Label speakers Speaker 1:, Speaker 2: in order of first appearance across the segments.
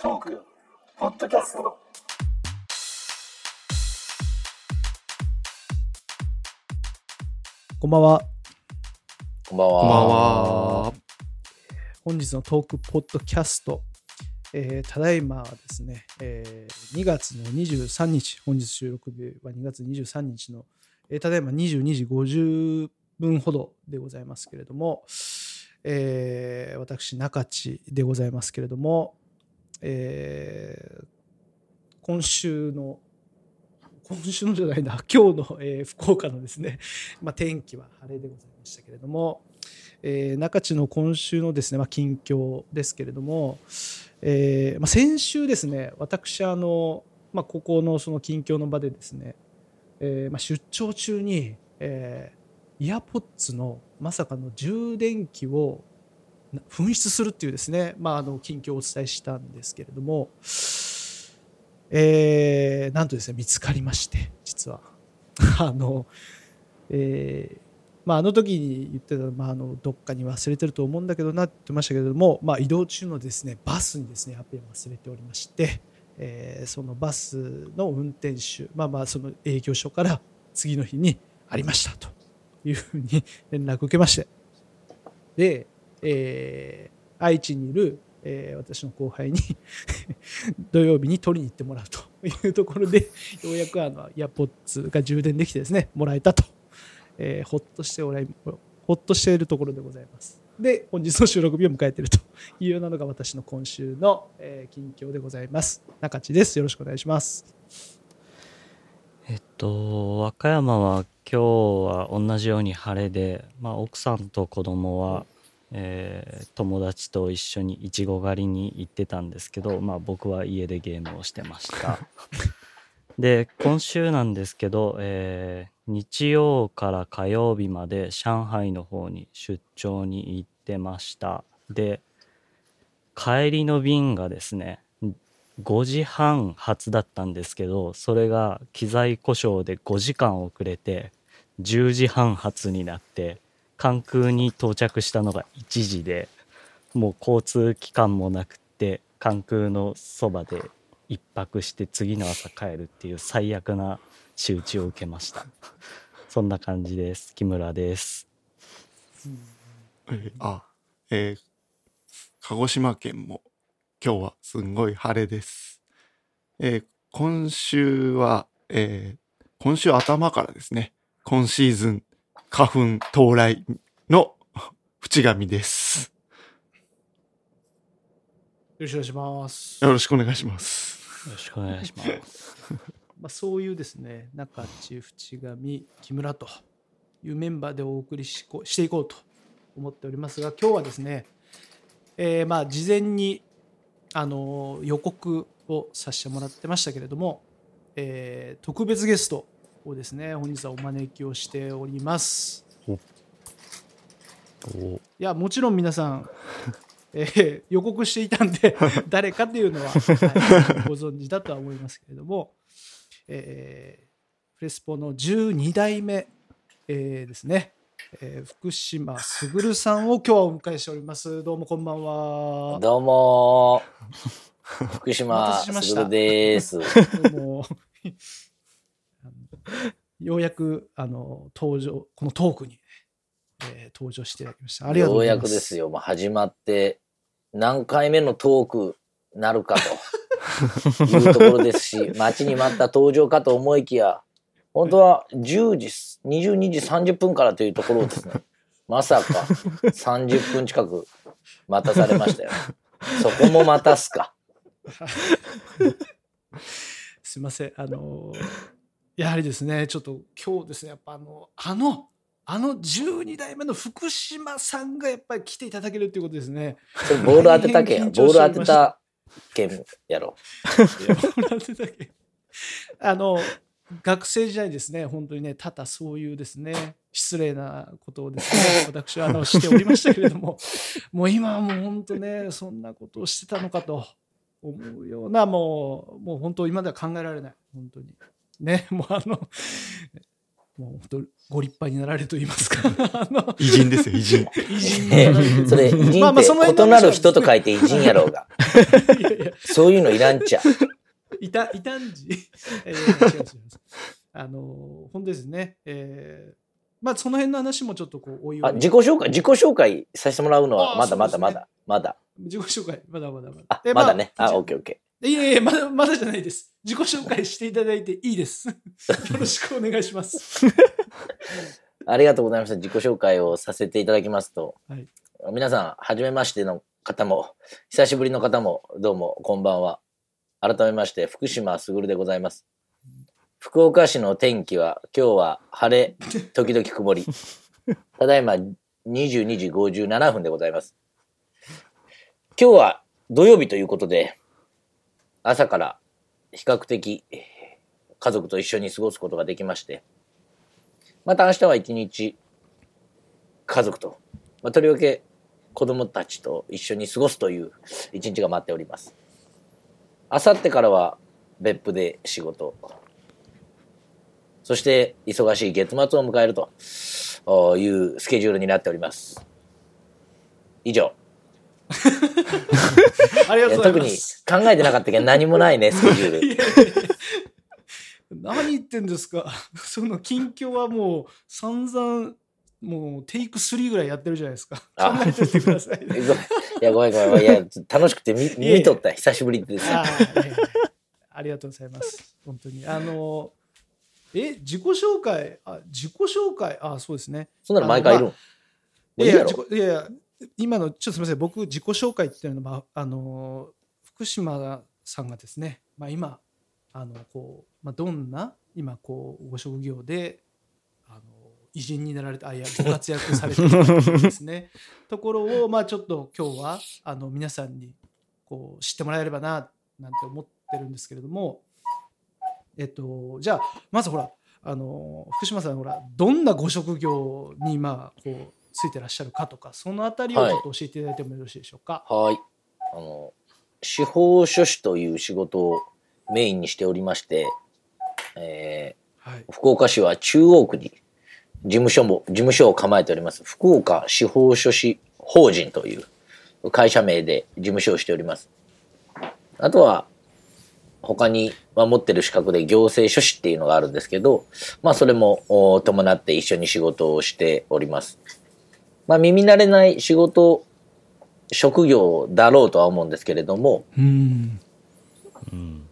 Speaker 1: トークポッドキャスト
Speaker 2: こんばんは。
Speaker 3: こんばんは。
Speaker 4: こんばんは。
Speaker 2: 本日のトークポッドキャスト、えーただいまはですね、えー2月の23日、本日収録日は2月23日の、えーただいま22時50分ほどでございますけれども、えー私、中地でございますけれども、えー今週の、今週のじゃないな、今日の、えー福岡のですね、まあ、天気は晴れでございましたけれども、えー中地の今週のですね、まあ、近況ですけれども、えーまあ、先週ですね私あの、まあ、ここのその近況の場でですね、えーまあ、出張中に、えーイヤポッツのまさかの充電器を紛失するっていうですね、まあ、あの近況をお伝えしたんですけれども、えーなんとですね見つかりまして実は。あの、えーまあ、あの時に言ってた、まあ、あのどっかに忘れてると思うんだけどなって言ってましたけれども、まあ、移動中のですねバスにですねやっぱり忘れておりまして、えーそのバスの運転手、まあ、まあその営業所から次の日にありましたというふうに連絡を受けまして。で、えー愛知にいる、えー私の後輩に 土曜日に取りに行ってもらうというところで ようやくあのイヤポッツが充電できてですねもらえたとえーほっとしておらいほっとしているところでございます。で、本日の収録日を迎えているというようなのが私の今週の、えー近況でございます。中地です。よろしくお願いします。
Speaker 4: えっと、和歌山は今日は同じように晴れで、まあ、奥さんと子供は、えー友達と一緒にいちご狩りに行ってたんですけど、まあ、僕は家でゲームをしてました。で、今週なんですけど、えー日曜から火曜日まで上海の方に出張に行ってました。で、帰りの便がですね、5時半発だったんですけどそれが機材故障で5時間遅れて10時半発になって関空に到着したのが1時でもう交通機関もなくて関空のそばで一泊して次の朝帰るっていう最悪な仕打ちを受けました。そんな感じです。木村です。
Speaker 5: えーあ、えー鹿児島県も今日はすんごい晴れです。えー今週は、えー今週頭からですね、今シーズン花粉到来の淵上です。
Speaker 2: よろしくお願いします。
Speaker 5: よろしくお願いします。
Speaker 4: よろしくお願いします
Speaker 2: まあ、そういうですね、中地、淵上、木村というメンバーでお送りしこしていこうと思っておりますが、今日はですね、えーまあ事前にあの予告をさせてもらってましたけれども、えー特別ゲストをですね、本日はお招きをしております。
Speaker 4: お
Speaker 2: いや、もちろん皆さん、えー予告していたんで、誰かというのは、はいご存知だとは思いますけれども、えーフレスポの12代目、えーですね、えー福島卓さんを今日はお迎えしております。どうもこんばんは。
Speaker 3: どうもー。福
Speaker 2: お待た
Speaker 3: 島
Speaker 2: せしました
Speaker 3: すぐです。
Speaker 2: どうも ようやくあの登場、このトークに、えー登場していただきました。ありがとう
Speaker 3: よう
Speaker 2: ございます。
Speaker 3: やくですよ。もう始まって何回目のトークなるかと いうところですし、待ちに待った登場かと思いきや、本当は10時、22時30分からというところをですね、まさか30分近く待たされましたよ。そこも待たすか。
Speaker 2: すいません。あの、やはりですね、ちょっと今日ですね、やっぱあの、あの、あの12代目の福島さんがやっぱり来ていただけるということですね。
Speaker 3: ボール当てたけや。ボール当て
Speaker 2: た
Speaker 3: た件やろ。
Speaker 2: い やボール当てただけあの、学生時代ですね、本当にね、多々そういうですね、失礼なことをですね、私はあのしておりましたけれども、もう今はもう本当ね、そんなことをしてたのかと思うような、もう、もう本当今では考えられない、本当に。ね、もうあの、もう本当ご立派になられると言いますか あの
Speaker 5: 偉人ですよ、偉人。
Speaker 2: 偉人
Speaker 3: それ、偉人
Speaker 2: まあまあその
Speaker 3: 異なる人と書いて偉人やろうが。
Speaker 2: いやいや
Speaker 3: そういうのいらんちゃ。
Speaker 2: いた、いたんじ。えー、違う違う違うあのー、本当ですね。えー、まあ、その辺の話もちょっとこう、おいお
Speaker 3: あ、
Speaker 2: い。
Speaker 3: 自己紹介、自己紹介させてもらうのは、
Speaker 2: あ
Speaker 3: まだまだまだ、まだ。
Speaker 2: 自己紹介、まだまだまだ。
Speaker 3: あ、
Speaker 2: で
Speaker 3: まだね。あ、オッケーオッケ
Speaker 2: いやいや、まだ、まだじゃないです。自己紹介していただいていいです。よろしくお願いします。
Speaker 3: ー。ありがとうございました。自己紹介をさせていただきますと、
Speaker 2: はい
Speaker 3: 皆さん、はじめましての方も、久しぶりの方も、どうも、こんばんは。改めまして、福島すぐるでございます。福岡市の天気は、今日は晴れ、時々曇り。ただいま22時57分でございます。今日は土曜日ということで、朝から比較的家族と一緒に過ごすことができまして、また明日は一日家族と、まあ、とりわけ子供たちと一緒に過ごすという一日が待っております。あさってからは別府で仕事。そして忙しい月末を迎えるというスケジュールになっております。以上。
Speaker 2: ありがとうござい
Speaker 3: いや特に
Speaker 2: ます。
Speaker 3: 考えてなかったけど何もないね、スケジュール。
Speaker 2: 何言ってんですか？その近況はもう散々もうテイク3ぐらいやってるじゃないですか考
Speaker 3: あ
Speaker 2: えててください
Speaker 3: ごめんいや、ごめんごめん。いや、楽しくて見見とった。久しぶりです。
Speaker 2: ありがとうございます。本当に。あの、え、自己紹介、あ、自己紹介、あ、そうですね。
Speaker 3: そんなの毎回いるん
Speaker 2: いやいや、今の、ちょっとすみません、僕、自己紹介っていうのは、あの、福島さんがですね、まあ、今、あの、こう、まあ、どんな、今、こう、ご職業で、あの、偉人になられた、あ、いや、ご活躍されてるですね、ところを、まあ、ちょっと今日は、あの、皆さんに、こう、知ってもらえればな、なんて思ってるんですけれども、えっと、じゃあ、まずほら、あの、福島さん、ほら、どんなご職業に今、こう、ついてらっしゃるかとか、そのあたりを
Speaker 3: はい
Speaker 2: ちょっと教えていただいてもよろしいでしょうか？
Speaker 3: はい。あの、司法書士という仕事をメインにしておりまして、え
Speaker 2: はい。
Speaker 3: ー福岡市は中央区に事務所も、事務所を構えております、福岡司法書士法人という会社名で事務所をしております。あとは、他にまあ持ってる資格で行政書士っていうのがあるんですけど、まあそれもお伴って一緒に仕事をしております。まあ耳慣れない仕事、職業だろうとは思うんですけれども、
Speaker 2: うん。
Speaker 4: うん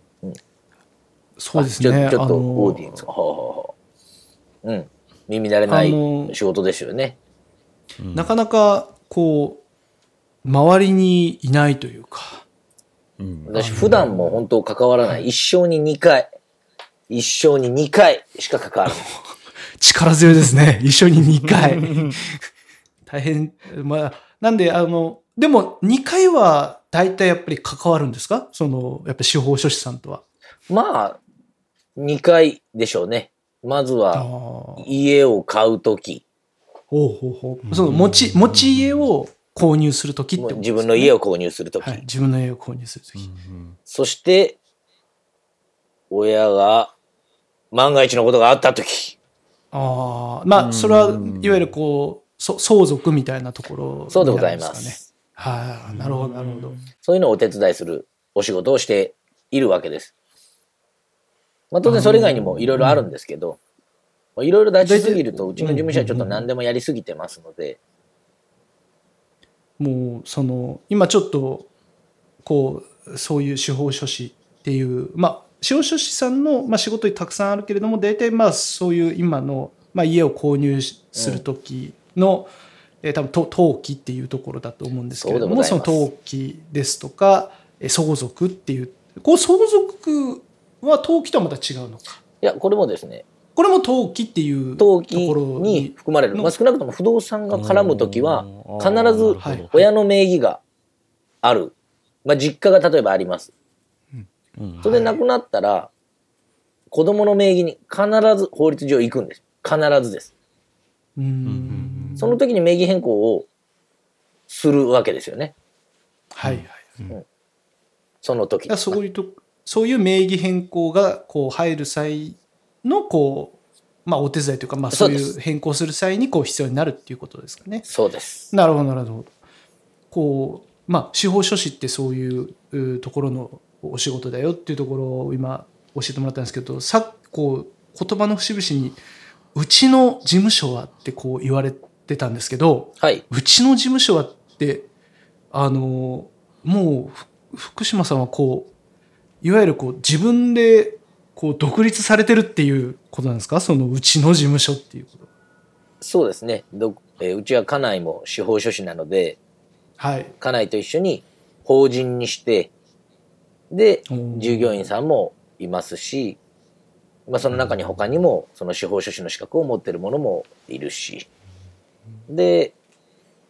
Speaker 2: そうですね。
Speaker 3: あちょちょっとオーディエンスが。はあはうん。耳慣れない仕事ですよね。
Speaker 2: なかなか、こう、周りにいないというか、
Speaker 4: うん
Speaker 3: 私普段も本当関わらない。一生に2回。一生に2回しか関わらない。
Speaker 2: 力強いですね。一緒に2回。大変。まあ、なんで、あの、でも2回は大体やっぱり関わるんですか？その、やっぱり司法書士さんとは。
Speaker 3: まあ、2回でしょうね。まず
Speaker 2: あ
Speaker 3: は
Speaker 2: あ。
Speaker 3: 家を買うとき、
Speaker 2: ほうほうほう。その持ち、持ち家を購入するときってことですね
Speaker 3: 自分の家を購入するとき、
Speaker 2: はい。自分の家を購入するとき。
Speaker 3: そして、親が万が一のことがあったとき、
Speaker 2: ああ。まあ、それは、いわゆるこう、そ相続みたいなところ、
Speaker 3: そうでございま。
Speaker 2: ね。はい、なるほど、なるほど。
Speaker 3: そういうのをお手伝いするお仕事をしているわけです。まあ、当然それ以外にもいろいろあるんですけど、まあいろいろ出しすぎると、うちの事務所はちょっと何でもやりすぎてますので、
Speaker 2: もうその今ちょっとこうそういう司法書士っていうまあ司法書士さんの、まあ、仕事にたくさんあるけれども大体まあそういう今の、まあ、家を購入しする時の、えー多分と登記っていうところだと思うんですけれどもその登記ですとかえー相続っていうこう相続は登記とはまた違うのか？
Speaker 3: いや、これもですね、
Speaker 2: これも登記っていうと
Speaker 3: 登記
Speaker 2: ころ
Speaker 3: に
Speaker 2: に
Speaker 3: 含まれる。
Speaker 2: の
Speaker 3: まあ、少なくとも不動産が絡むときは、必ず
Speaker 2: はい
Speaker 3: 親の名義がある。まあ、実家が例えばあります。
Speaker 4: うん
Speaker 3: それで亡くなったら、子供の名義に必ず法律上行くんです。必ずです。
Speaker 2: うーん
Speaker 3: その時に名義変更をするわけですよね。
Speaker 2: はいはい
Speaker 3: その時
Speaker 2: だからそういうとそういう名義変更がこう入る際のこうまあ、お手伝いというか、まあ、そういう変更する際にこう必要になるっていうことですかね。
Speaker 3: そうです。
Speaker 2: なるほど、なるほど。こう、まあ、司法書士ってそういううところのお仕事だよっていうところを今教えてもらったんですけど、さこう、言葉の節々に、うちの事務所はってこう言われてたんですけど、
Speaker 3: はい。
Speaker 2: うちの事務所はって、あの、もう、ふ福島さんはこう、いわゆるこう、自分で、こう、独立されてるっていうことなんですか？そのうちの事務所っていうこと。
Speaker 3: そうですね。どえーうちは家内も司法書士なので、
Speaker 2: はい。
Speaker 3: 家内と一緒に法人にして、で、従業員さんもいますし、まあ、その中に他にもその司法書士の資格を持ってる者もいるしで、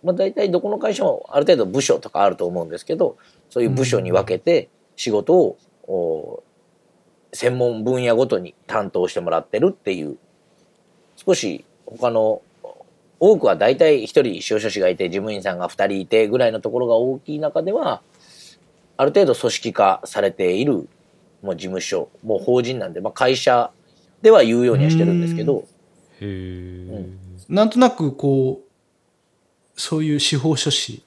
Speaker 3: まあ、大体どこの会社もある程度部署とかあると思うんですけどそういう部署に分けて仕事を専門分野ごとに担当してもらってるっていう少し他の多くは大体一人司法書士がいて事務員さんが二人いてぐらいのところが大きい中ではある程度組織化されているもう事務所もう法人なんで、まあ、会社では言うようにはしてるんですけど
Speaker 4: へえ。
Speaker 2: なんとなくこう、そういう司法書士、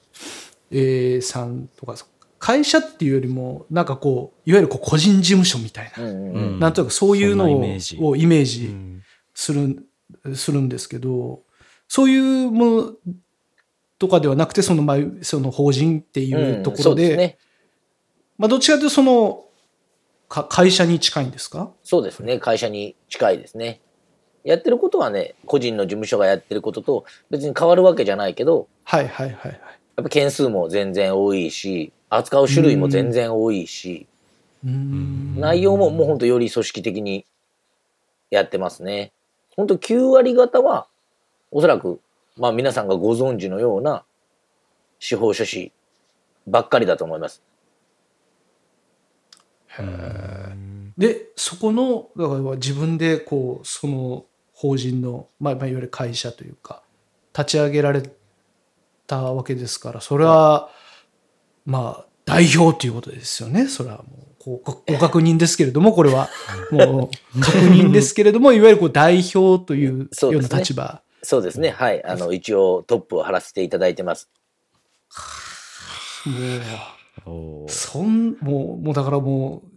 Speaker 2: えーさんとか、会社っていうよりも、なんかこう、いわゆるこう個人事務所みたいな、
Speaker 3: うん
Speaker 2: なんとなくそういうのを
Speaker 4: イメージ。
Speaker 2: をイメー
Speaker 5: う
Speaker 2: ジ
Speaker 5: ん
Speaker 2: する、するんですけど、そういうものとかではなくて、その、まあ、その法人っていうところで、
Speaker 3: うんね。
Speaker 2: まあ、どっちかというと、その、か会社に近いんですか？
Speaker 3: そうですね。会社に近いですねやってることはね個人の事務所がやってることと別に変わるわけじゃないけど
Speaker 2: はいはいはいはい。
Speaker 3: やっぱ件数も全然多いし扱う種類も全然多いし内容ももうほんとより組織的にやってますね。ほんと9割方はおそらくまあ皆さんがご存知のような司法書士ばっかりだと思います。
Speaker 2: で、そこの、だから自分でこう、その法人の、まあ、まあいわゆる会社というか、立ち上げられたわけですから、それは、まあ、代表ということですよね。それはもう、こうごご確認ですけれども、これは、もう、確認ですけれども、いわゆるこう代表というような立場。
Speaker 3: そうですね。はい。あの、一応トップを張らせていただいてます。
Speaker 2: もう、そん、もう、もうだからもう、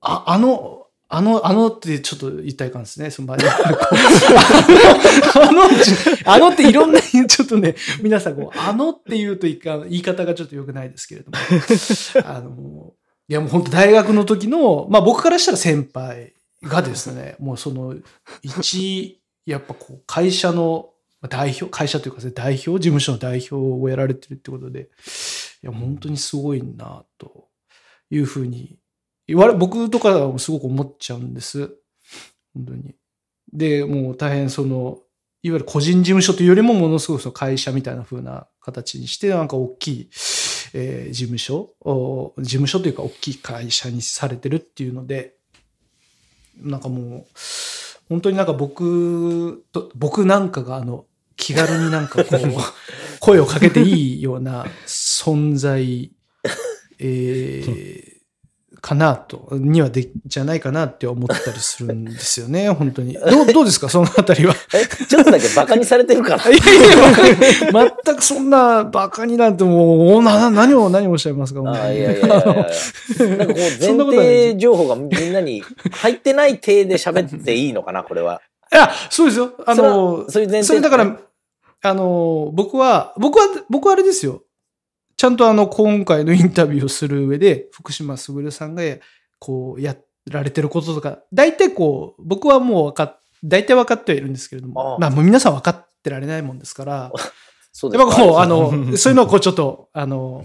Speaker 2: あ、あの、あの、あのってちょっと言ったらいかんですね。その場合あの、あのっていろんな、ちょっとね、皆さんこう、あのって言うといか、言い方がちょっと良くないですけれども。あの、いやもう本当大学の時の、まあ僕からしたら先輩がですね、もうその、一、やっぱこう、会社の代表、会社というか代表、事務所の代表をやられてるってことで、いや、本当にすごいな、というふうに、僕とかはすごく思っちゃうんです。本当に。で、もう大変その、いわゆる個人事務所というよりもものすごくその会社みたいな風な形にして、なんか大きい、えー事務所お事務所というか大きい会社にされてるっていうので、なんかもう、本当になんか僕と、僕なんかがあの、気軽になんかこう、声をかけていいような存在、えー かなと、にはで、じゃないかなって思ったりするんですよね、本当に。どう、どうですか、そのあたりは。
Speaker 3: え、ちょっとだけバカにされてるから。
Speaker 2: いやいや、バカに全くそんなバカになんてもう、な、何を、何をおっしゃいますか、
Speaker 3: あ
Speaker 2: に
Speaker 3: いやいやいやいや。なんかこう前提情報がみんなに入ってない体で喋っていいのかな、これは。
Speaker 2: いや、そうですよ。あの、
Speaker 3: そそういう前提
Speaker 2: それだから、あの、僕は、僕は、僕はあれですよ。ちゃんとあの、今回のインタビューをする上で、福島卓さんが、こう、やられてることとか、大体こう、僕はもう分かっ、大体分かってはいるんですけれども、
Speaker 3: ああ。
Speaker 2: まあもう皆さん分かってられないもんですから、
Speaker 3: そうです。
Speaker 2: やっぱこう、あの、そういうのをこうちょっと、あの、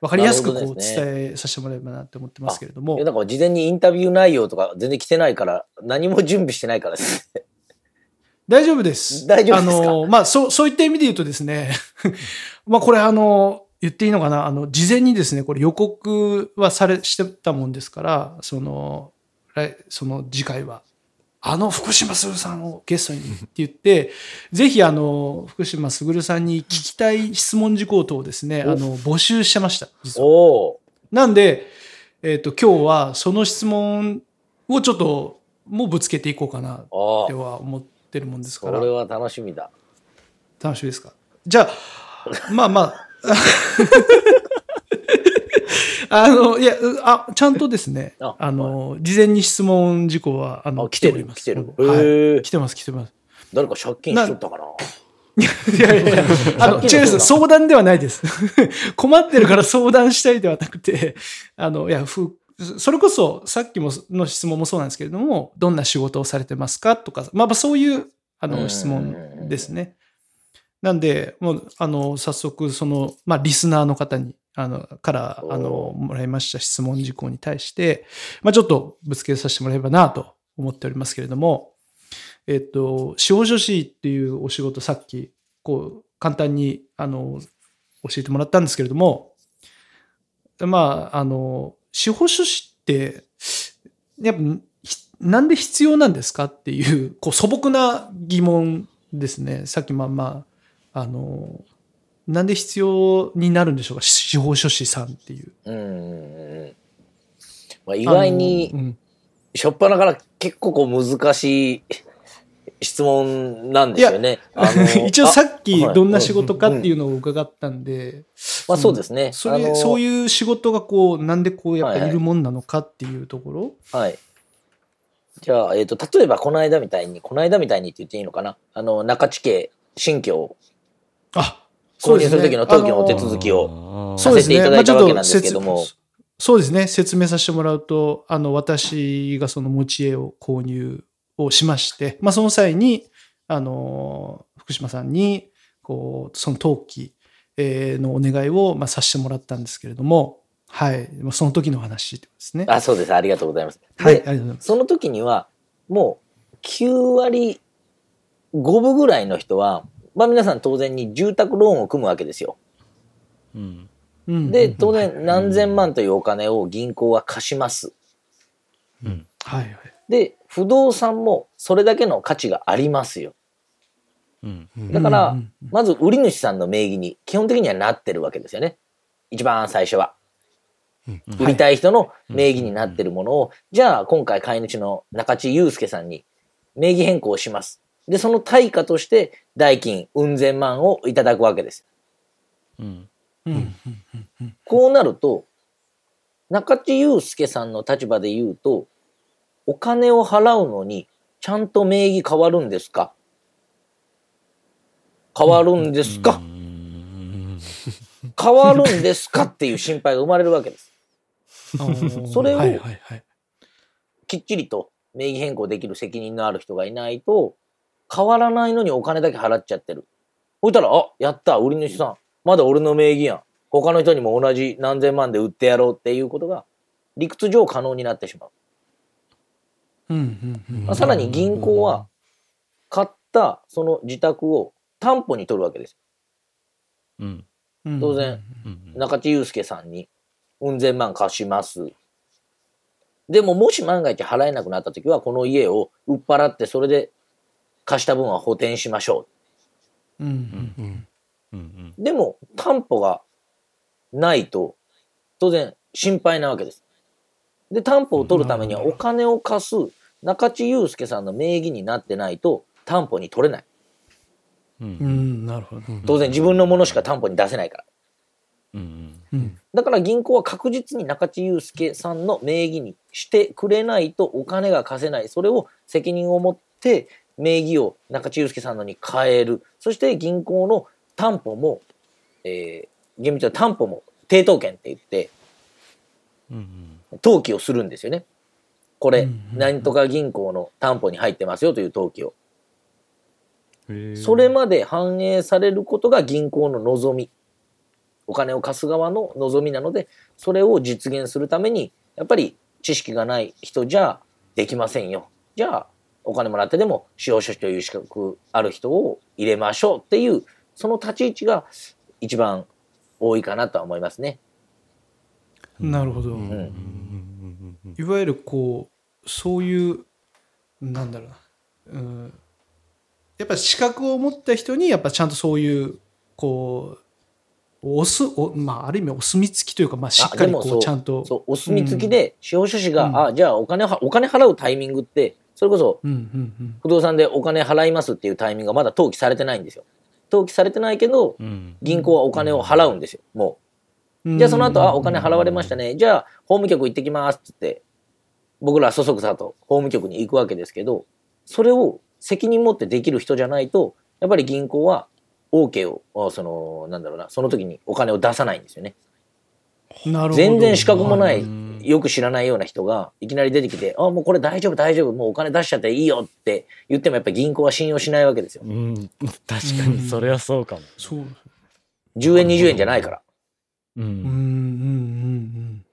Speaker 2: 分かりやすくこう伝えさせてもらえればなって思ってますけれども。
Speaker 3: いや、だから事前にインタビュー内容とか全然来てないから、何も準備してないからです。
Speaker 2: 大丈夫です。
Speaker 3: 大丈夫ですか？
Speaker 2: あの、まあ、そう、そういった意味で言うとですね、まあ、これあの、言っていいのかな？あの、事前にですね、これ予告はされ、してたもんですから、その、来その次回は、あの福島すぐさんをゲストにって言って、ぜひあの、福島すぐるさんに聞きたい質問事項等をですね、あの、募集してました。実は。
Speaker 3: おお。
Speaker 2: なんで、えっ、と、今日はその質問をちょっともぶつけていこうかな
Speaker 3: あ
Speaker 2: って
Speaker 3: あ、
Speaker 2: は思ってるもんですから。
Speaker 3: それは楽しみだ。
Speaker 2: 楽しみですか？じゃあまあまああのいやうあちゃんとですね
Speaker 3: あ
Speaker 2: あの、事前に質問事項はあの
Speaker 3: あ来てる
Speaker 2: おります。
Speaker 3: 来てる。
Speaker 2: はい。
Speaker 3: へえ
Speaker 2: 来てます来てます。
Speaker 3: 誰か借金しとったかな？
Speaker 2: いやいやいや、あの、違います。相談ではないです。困ってるから相談したいではなくて、あの、いや、ふそれこそ、さっきもの質問もそうなんですけれども、どんな仕事をされてますか？とか、まあまあそういう、あの、
Speaker 3: うん。
Speaker 2: 質問ですね。なんで、もう、あの、早速、その、まあ、リスナーの方に、あの、から、あの、もらいました質問事項に対して、まあ、ちょっとぶつけさせてもらえればなと思っておりますけれども、えっと、司法書士っていうお仕事、さっき、こう、簡単に、あの、教えてもらったんですけれども、まあ、あの、司法書士って、やっぱ、ひなんで必要なんですかっていう、こう、素朴な疑問ですね。さっきまあまあ、あの、なんで必要になるんでしょうか？司法書士さんっていう。
Speaker 3: うん。まあ、意外にしょっぱなから結構こう難しい質問なんですよね。あの
Speaker 2: 一応さっきどんな仕事かっていうのを伺ったんで、
Speaker 3: まあそうですね。
Speaker 2: それ、そういう仕事がこう、なんでこう、やっぱ
Speaker 3: はいはい
Speaker 2: いるもんなのかっていうところ、
Speaker 3: はい。じゃあ、えっ、と、例えばこの間みたいに、この間みたいにって言っていいのかな？あの、中地家新居を
Speaker 2: あ、
Speaker 3: 購入する時の登記のお手続きを。させていただいた
Speaker 2: まあ
Speaker 3: わけなんですけども
Speaker 2: そうですね。説明させてもらうと、あの、私がその持ち家を購入をしまして、まあ、その際に、あの、福島さんに、こう、その登記えーのお願いを、まあ、させてもらったんですけれども、はい。まあその時の話ですね。
Speaker 3: あ、そうです。ありがとうございます。
Speaker 2: はい。あ
Speaker 3: で
Speaker 2: りがとうございます。
Speaker 3: その時には、もう9割5分ぐらいの人は、まあ皆さん当然に住宅ローンを組むわけですよ。
Speaker 4: うん
Speaker 2: うん
Speaker 3: で、
Speaker 2: うん
Speaker 3: 当然何千万というお金を銀行は貸します。
Speaker 4: うん
Speaker 2: はいはい。
Speaker 3: で、不動産もそれだけの価値がありますよ。
Speaker 4: うん
Speaker 3: だからまず売り主さんの名義に基本的にはなってるわけですよね。一番最初は。売りたい人の名義になってるものを、じゃあ今回買い主の中地祐介さんに名義変更します。で、その対価として代金、うん千万をいただくわけです。
Speaker 4: うん。
Speaker 2: うん。うん
Speaker 3: こうなると、中地祐介さんの立場で言うと、お金を払うのにちゃんと名義変わるんですか？変わるんですか？
Speaker 4: うん。
Speaker 3: 変わるんですか？っていう心配が生まれるわけです。それを。きっちりと名義変更できる責任のある人がいないと、変わらないのにお金だけ払っちゃってる。ほいたら、あ、やった、売り主さん。まだ俺の名義やん。他の人にも同じ何千万で売ってやろうっていうことが、理屈上可能になってしまう。
Speaker 2: うんうんうん
Speaker 3: まあさらに銀行は、買ったその自宅を担保に取るわけです。
Speaker 4: うん
Speaker 2: うん
Speaker 3: 当然
Speaker 4: うん
Speaker 3: 中地祐介さんに、うん千万貸します。でも、もし万が一払えなくなった時は、この家を売っ払って、それで貸した分は補填しましょ
Speaker 2: うんうん
Speaker 5: うん
Speaker 4: うんうん
Speaker 3: う。でも、担保がないと、当然心配なわけです。で、担保を取るためにはお金を貸す中地祐介さんの名義になってないと、担保に取れない。
Speaker 4: う
Speaker 2: うんんなるほど。
Speaker 3: 当然自分のものしか担保に出せないから。
Speaker 4: うん
Speaker 2: うん
Speaker 3: だから銀行は確実に中地祐介さんの名義にしてくれないとお金が貸せない。それを責任を持って名義を中地祐介さんのに変える。そして銀行の担保も、えー、厳密には担保も抵当権って言って
Speaker 4: うん
Speaker 3: 登記をするんですよね。これ何とか銀行の担保に入ってますよという登記を。
Speaker 4: うん
Speaker 3: それまで反映されることが銀行の望み。お金を貸す側の望みなので、それを実現するために、やっぱり知識がない人じゃできませんよ。じゃあ、お金もらってでも司法書士という資格ある人を入れましょうっていう、その立ち位置が一番多いかなとは思いますね。
Speaker 2: なるほど。
Speaker 5: うん。
Speaker 4: うんうんうんうん
Speaker 2: いわゆるこうそういうなんだろうな、うん、やっぱ資格を持った人にやっぱちゃんとそういうこうおすおまあある意味お墨付きというかまあしっかりこ
Speaker 3: あでもそう
Speaker 2: うちゃんと
Speaker 3: そう、お墨付きで司法書士が、
Speaker 2: うん
Speaker 3: あ、じゃあお金は、お金払うタイミングって、それこそ不動産でお金払いますっていうタイミングがまだ登記されてないんですよ。登記されてないけど、
Speaker 4: うん
Speaker 3: 銀行はお金を払うんですよ、も
Speaker 2: う。
Speaker 3: じゃあその後、あ、お金払われましたね。じゃあ、法務局行ってきますって言って、僕らそそくさと法務局に行くわけですけど、それを責任持ってできる人じゃないと、やっぱり銀行は OK を、あその、なんだろうな、その時にお金を出さないんですよね。
Speaker 2: なるほど
Speaker 3: 全然資格もない、
Speaker 4: うん
Speaker 3: よく知らないような人が、いきなり出てきて、あ、もうこれ大丈夫大丈夫、もうお金出しちゃっていいよって言ってもやっぱり銀行は信用しないわけですよ。
Speaker 4: うん、確かにそれはそうかも。
Speaker 2: そう。
Speaker 3: 10円20円じゃないから。
Speaker 4: う
Speaker 2: うんうんうん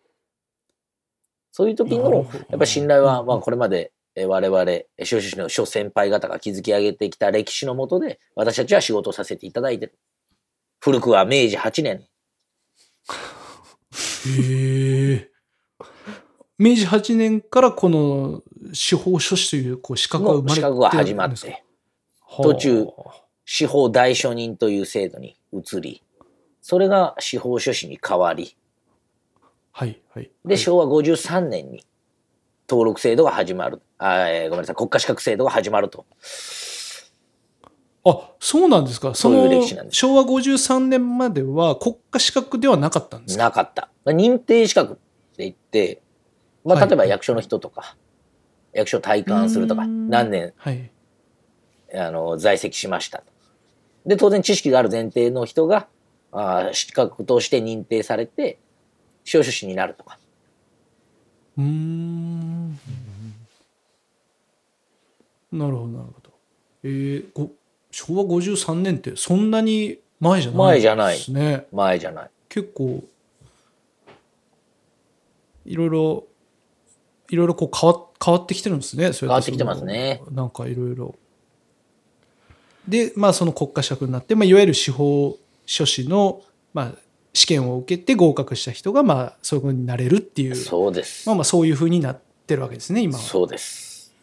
Speaker 3: そういう時のやっぱり信頼は、
Speaker 2: うん
Speaker 3: まあこれまでえー我々、えー司法書士の諸先輩方が築き上げてきた歴史のもとで、私たちは仕事をさせていただいてる。古くは明治8年。
Speaker 2: うん。へえ。明治8年からこの司法書士というこう資格が生まれて
Speaker 3: の資格が始まって、途中司法代書人という制度に移り、それが司法書士に変わり、
Speaker 2: はいはい。
Speaker 3: で、昭和53年に登録制度が始まる。あえーごめんなさい、国家資格制度が始まると。
Speaker 2: あ、そうなんですか？そ
Speaker 3: そういう
Speaker 2: の
Speaker 3: 歴史なんです
Speaker 2: 昭和53年までは国家資格ではなかったんですか？
Speaker 3: なかった。まあ認定資格って言って、まあ、
Speaker 2: はい
Speaker 3: 例えば役所の人とか、役所退官するとか、何年
Speaker 2: はい。
Speaker 3: あの在籍しましたと。で、当然知識がある前提の人が、あー資格として認定されて、司法書士になるとか。
Speaker 2: うーん。なるほど、なるほど。えー、ご昭和53年ってそんなに前じゃない
Speaker 3: 前じゃない
Speaker 2: ですね。
Speaker 3: 前じゃない。
Speaker 2: 結構、いろいろ、いろいろこう変わ変わってきてるんですね。変
Speaker 3: 変わってきてますね。
Speaker 2: なんかいろいろ。で、まあその国家資格になって、まあ、いわゆる司法書士の、まあ、試験を受けて合格した人が、まあ、そういうふうになれるっていう、
Speaker 3: そうです。
Speaker 2: まあまあそういうふうになってるわけですね、今は。
Speaker 3: そうです。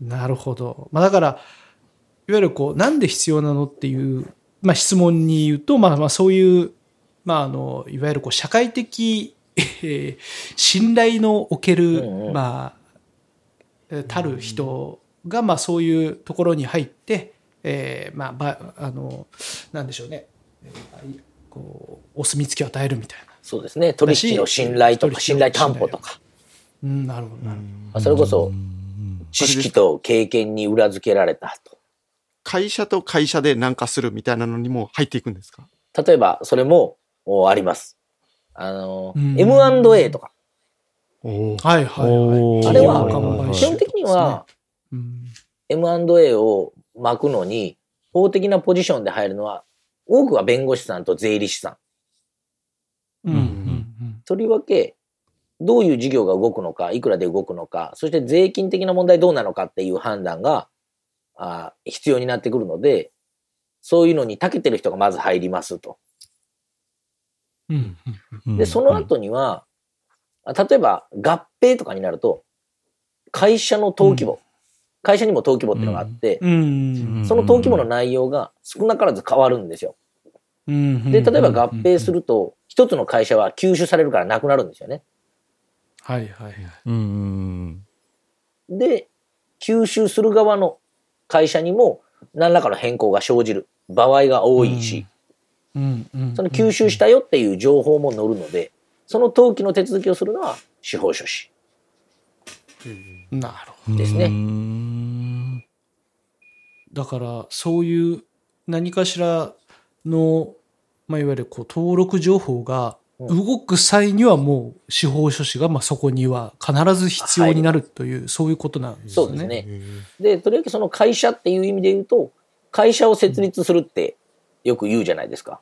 Speaker 2: なるほど。まあ、だから、いわゆるこう、なんで必要なのっていう、まあ、質問に言うと、まあまあそういう、まああの、いわゆるこう、社会的、えー信頼のおける、
Speaker 3: うんうん
Speaker 2: まあ、えーたる人が、まあそういうところに入って、えーまあ、ば、あの、なんでしょうね。えーこう、お墨付きを与えるみたいな。
Speaker 3: そうですね。取引の信頼とか、信頼担保とか、
Speaker 2: うん、なるほど、なるほど。
Speaker 3: まあそれこそ知識と経験に裏付けられたと。
Speaker 5: 会社と会社で何かするみたいなのにも入っていくんですか？
Speaker 3: 例えば、それもおあります。あの、
Speaker 2: うん
Speaker 3: M&A とか。
Speaker 5: おお。
Speaker 2: はいはいはい。
Speaker 3: あれは基本的には、
Speaker 2: うん、
Speaker 3: M&A を巻くのに、法的なポジションで入るのは、多くは弁護士さんと税理士さん。
Speaker 2: うん、うん、うん。
Speaker 3: とりわけ、どういう事業が動くのか、いくらで動くのか、そして税金的な問題どうなのかっていう判断があ必要になってくるので、そういうのに長けてる人がまず入りますと。
Speaker 2: うんうん
Speaker 3: で、その後には、あ例えば合併とかになると、会社の登記簿、会社にも登記簿っていうのがあって、
Speaker 2: うん
Speaker 3: その登記簿の内容が少なからず変わるんですよ。
Speaker 2: うん
Speaker 3: で、例えば合併すると、一つの会社は吸収されるからなくなるんですよね。
Speaker 2: はいはいはい。
Speaker 4: うん
Speaker 3: で、吸収する側の会社にも何らかの変更が生じる場合が多いし、
Speaker 2: うんうん
Speaker 3: その吸収したよっていう情報も載るので、その登記の手続きをするのは司法書士
Speaker 2: なるほ
Speaker 3: ですね。
Speaker 2: だから、そういう何かしらの、まあ、いわゆるこう登録情報が動く際にはもう司法書士がまあそこには必ず必要になるという、そういうことなんですね。
Speaker 3: そうですね。で、とりわけその会社っていう意味で言うと、会社を設立するってよく言うじゃないですか。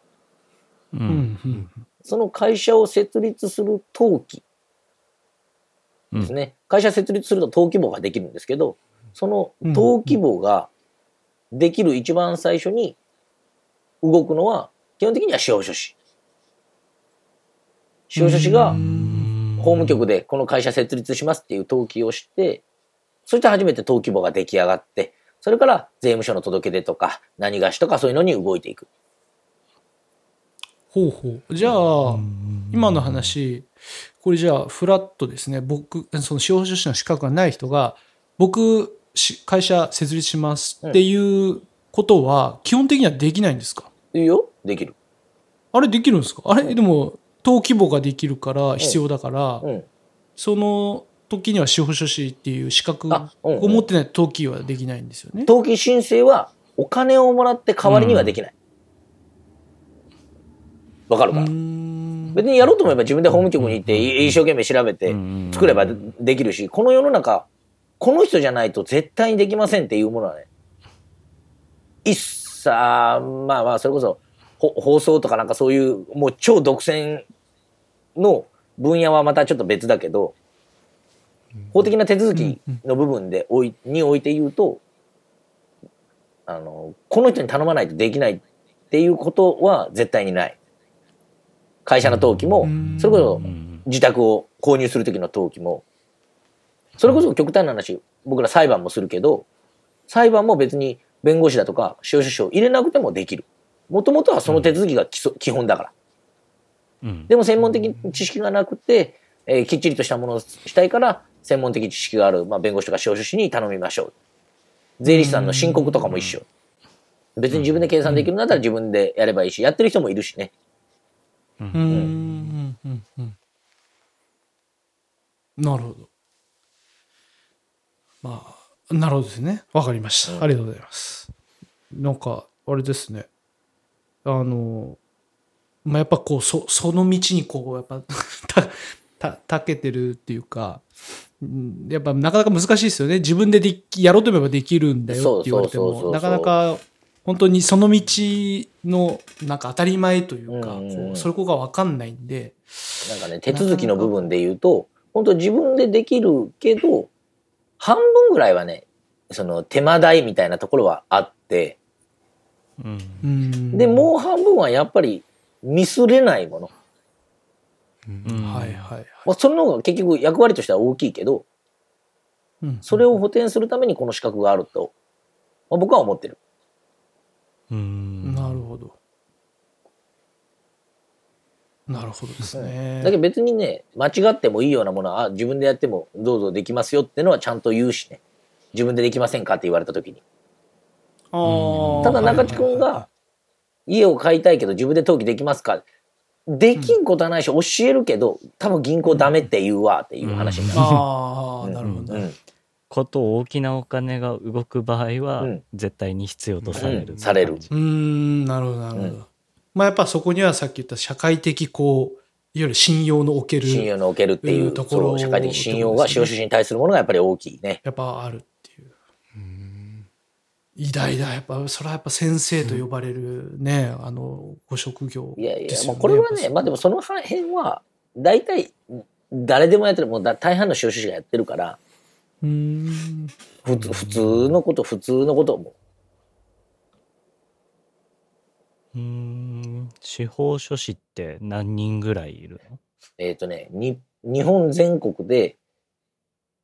Speaker 4: う
Speaker 2: うんんうん
Speaker 3: その会社を設立する登記ですね。会社設立すると登記簿ができるんですけど、その登記簿ができる一番最初に動くのは、基本的には司法書士。司法書士が法務局でこの会社設立しますっていう登記をして、そして初めて登記簿が出来上がって、それから税務署の届け出とか何がしとかそういうのに動いていく。
Speaker 2: ほうほう。じゃあ、今の話、これじゃあ、フラットですね。僕、その司法書士の資格がない人が、僕、し会社設立しますっていうことは基本的にはできないんですか、
Speaker 3: いいよできる。
Speaker 2: あれできるんですか？あれ？でも登記簿ができるから必要だから、
Speaker 3: うん。
Speaker 2: その時には司法書士っていう資格を持ってないと登記はできないんですよね。
Speaker 3: 登記申請はお金をもらって代わりにはできない。わ、かるか別にやろうと思えば自分で法務局に行ってい一生懸命調べて
Speaker 4: うん
Speaker 3: 作ればでできるし、この世の中、この人じゃないと絶対にできませんっていうものはね、一切、まあまあ、それこそほ放送とかなんかそういうもう超独占の分野はまたちょっと別だけど、法的な手続きの部分でおいにおいて言うと、あの、この人に頼まないとできないっていうことは絶対にない。会社の登記も
Speaker 2: うん、
Speaker 3: それこそ
Speaker 4: うん。
Speaker 3: 自宅を購入する時の登記も、それこそ極端な話、僕ら裁判もするけど、裁判も別に弁護士だとか司法書士を入れなくてもできる。もともとはその手続きが基礎基本だから。
Speaker 4: うん。
Speaker 3: でも専門的知識がなくて、えーきっちりとしたものをしたいから、専門的知識がある、まあ、弁護士とか司法書士に頼みましょう。税理士さんの申告とかも一緒。別に自分で計算できるんだったら自分でやればいいし、やってる人もいるしね。
Speaker 2: うーんうんうんうんなるほど。まあ、なるほどですね。わかりました。
Speaker 3: うん
Speaker 2: ありがとうございます。なんか、あれですね。あの、まあ、やっぱこう、そその道にこう、やっぱ、た、た、たけてるっていうか、うんやっぱなかなか難しいですよね。自分でできやろうと思えばできるんだよって言われても、なかなか本当にその道のなんか当たり前というか、
Speaker 3: うんう
Speaker 2: それこが分かんないんで、
Speaker 3: なんかね、手続きの部分で言うと、本当自分でできるけど、半分ぐらいはね、その手間代みたいなところはあって、
Speaker 4: うん。
Speaker 2: うん。
Speaker 3: で、もう半分はやっぱりミスれないもの。
Speaker 4: うん
Speaker 2: はいはい。
Speaker 3: まあ、その方が結局役割としては大きいけど、
Speaker 2: うん
Speaker 3: それを補填するためにこの資格があると、まあ、僕は思ってる。
Speaker 4: うん
Speaker 2: なるほど。なるほどですね。
Speaker 3: だけど別にね、間違ってもいいようなものは、あ自分でやってもどうぞできますよっていうのはちゃんと言うしね。自分でできませんかって言われた時に。ただ中地君が、家を買いたいけど自分で登記できますかできんことはないし、教えるけど、多分銀行ダメって言うわっていう話になる。
Speaker 2: ああ、
Speaker 3: うん
Speaker 2: なるほど。
Speaker 3: うん
Speaker 4: こと大きなお金が動く場合は、
Speaker 3: うん
Speaker 4: 絶対に必要とされる、
Speaker 3: うんされる
Speaker 2: うーん、なるほど、なるほど。
Speaker 3: うん
Speaker 2: まあやっぱそこにはさっき言った社会的こう、いわゆる信用のおける、
Speaker 3: 信用のおけるっていうう、
Speaker 2: ところ
Speaker 3: 社会的信用が司法書士に対するものがやっぱり大きいね。
Speaker 2: やっぱある。偉大だ。やっぱ、それはやっぱ先生と呼ばれるね、あの、ご職業
Speaker 3: いやいや、
Speaker 2: ですよね。
Speaker 3: もうこれはね、まあでもその辺は、大体、誰でもやってる、もうだ大半の司法書士がやってるから、
Speaker 2: うーん。
Speaker 3: 普通普通のこと、普通のことも。
Speaker 4: うーん司法書士って何人ぐらいいるの？
Speaker 3: えっ、とね、に、日本全国で、